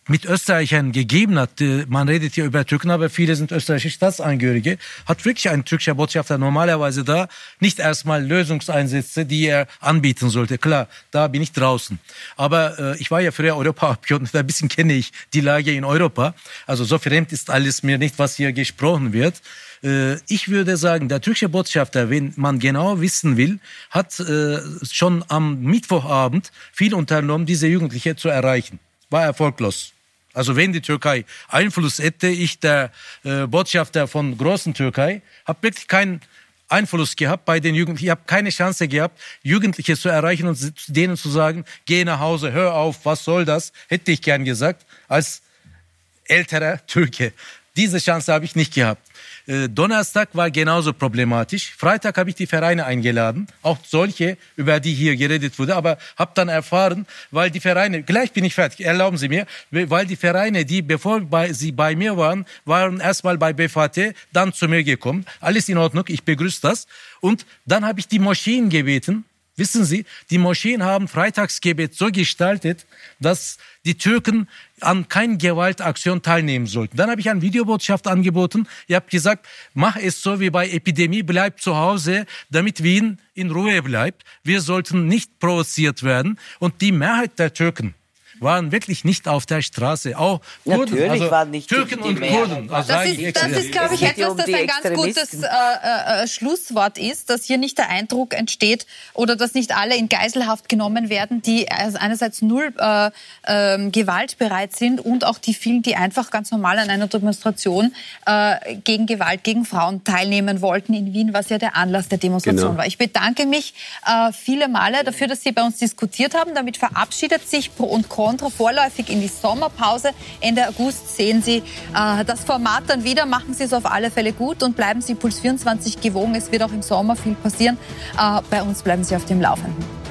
mit Österreichern gegeben hat, äh, man redet hier über Türken, aber viele sind österreichische Staatsangehörige, hat wirklich ein türkischer Botschafter normalerweise da nicht erstmal Lösungseinsätze, die er anbieten sollte. Klar, da bin ich draußen. Aber äh, ich war ja früher Europaabgeordneter, ein bisschen kenne ich die Lage in Europa. Also so fremd ist alles mir nicht, was hier gesprochen wird. Äh, ich würde sagen, der türkische Botschafter, wenn man genau wissen will, hat äh, schon am Mittwochabend viel unternommen, diese Jugendliche zu erreichen. War erfolglos. Also wenn die Türkei Einfluss hätte, ich der äh, Botschafter von großen Türkei, habe wirklich keinen Einfluss gehabt bei den Jugendlichen. Ich habe keine Chance gehabt, Jugendliche zu erreichen und denen zu sagen, geh nach Hause, hör auf, was soll das? Hätte ich gern gesagt, als älterer Türke. Diese Chance habe ich nicht gehabt. Äh, Donnerstag war genauso problematisch. Freitag habe ich die Vereine eingeladen, auch solche, über die hier geredet wurde, aber habe dann erfahren, weil die Vereine, gleich bin ich fertig, erlauben Sie mir, weil die Vereine, die bevor bei, sie bei mir waren, waren erstmal bei BVT, dann zu mir gekommen. Alles in Ordnung, ich begrüße das. Und dann habe ich die Moscheen gebeten, Wissen Sie, die Moscheen haben Freitagsgebet so gestaltet, dass die Türken an keiner Gewaltaktion teilnehmen sollten. Dann habe ich eine Videobotschaft angeboten. Ich habe gesagt, mach es so wie bei Epidemie, bleib zu Hause, damit Wien in Ruhe bleibt. Wir sollten nicht provoziert werden. Und die Mehrheit der Türken waren wirklich nicht auf der Straße. Auch Kurden, Natürlich also waren nicht Türken die, die und Kurden. Also das, ist, das ist, glaube ich, etwas, das ein ganz gutes äh, äh, Schlusswort ist, dass hier nicht der Eindruck entsteht oder dass nicht alle in Geiselhaft genommen werden, die einerseits null äh, äh, gewaltbereit sind und auch die vielen, die einfach ganz normal an einer Demonstration äh, gegen Gewalt gegen Frauen teilnehmen wollten in Wien, was ja der Anlass der Demonstration genau. war. Ich bedanke mich äh, viele Male dafür, dass Sie bei uns diskutiert haben. Damit verabschiedet sich Pro und Con Contra vorläufig in die Sommerpause. Ende August sehen Sie äh, das Format dann wieder. Machen Sie es auf alle Fälle gut und bleiben Sie Puls 24 gewogen. Es wird auch im Sommer viel passieren. Äh, bei uns bleiben Sie auf dem Laufenden.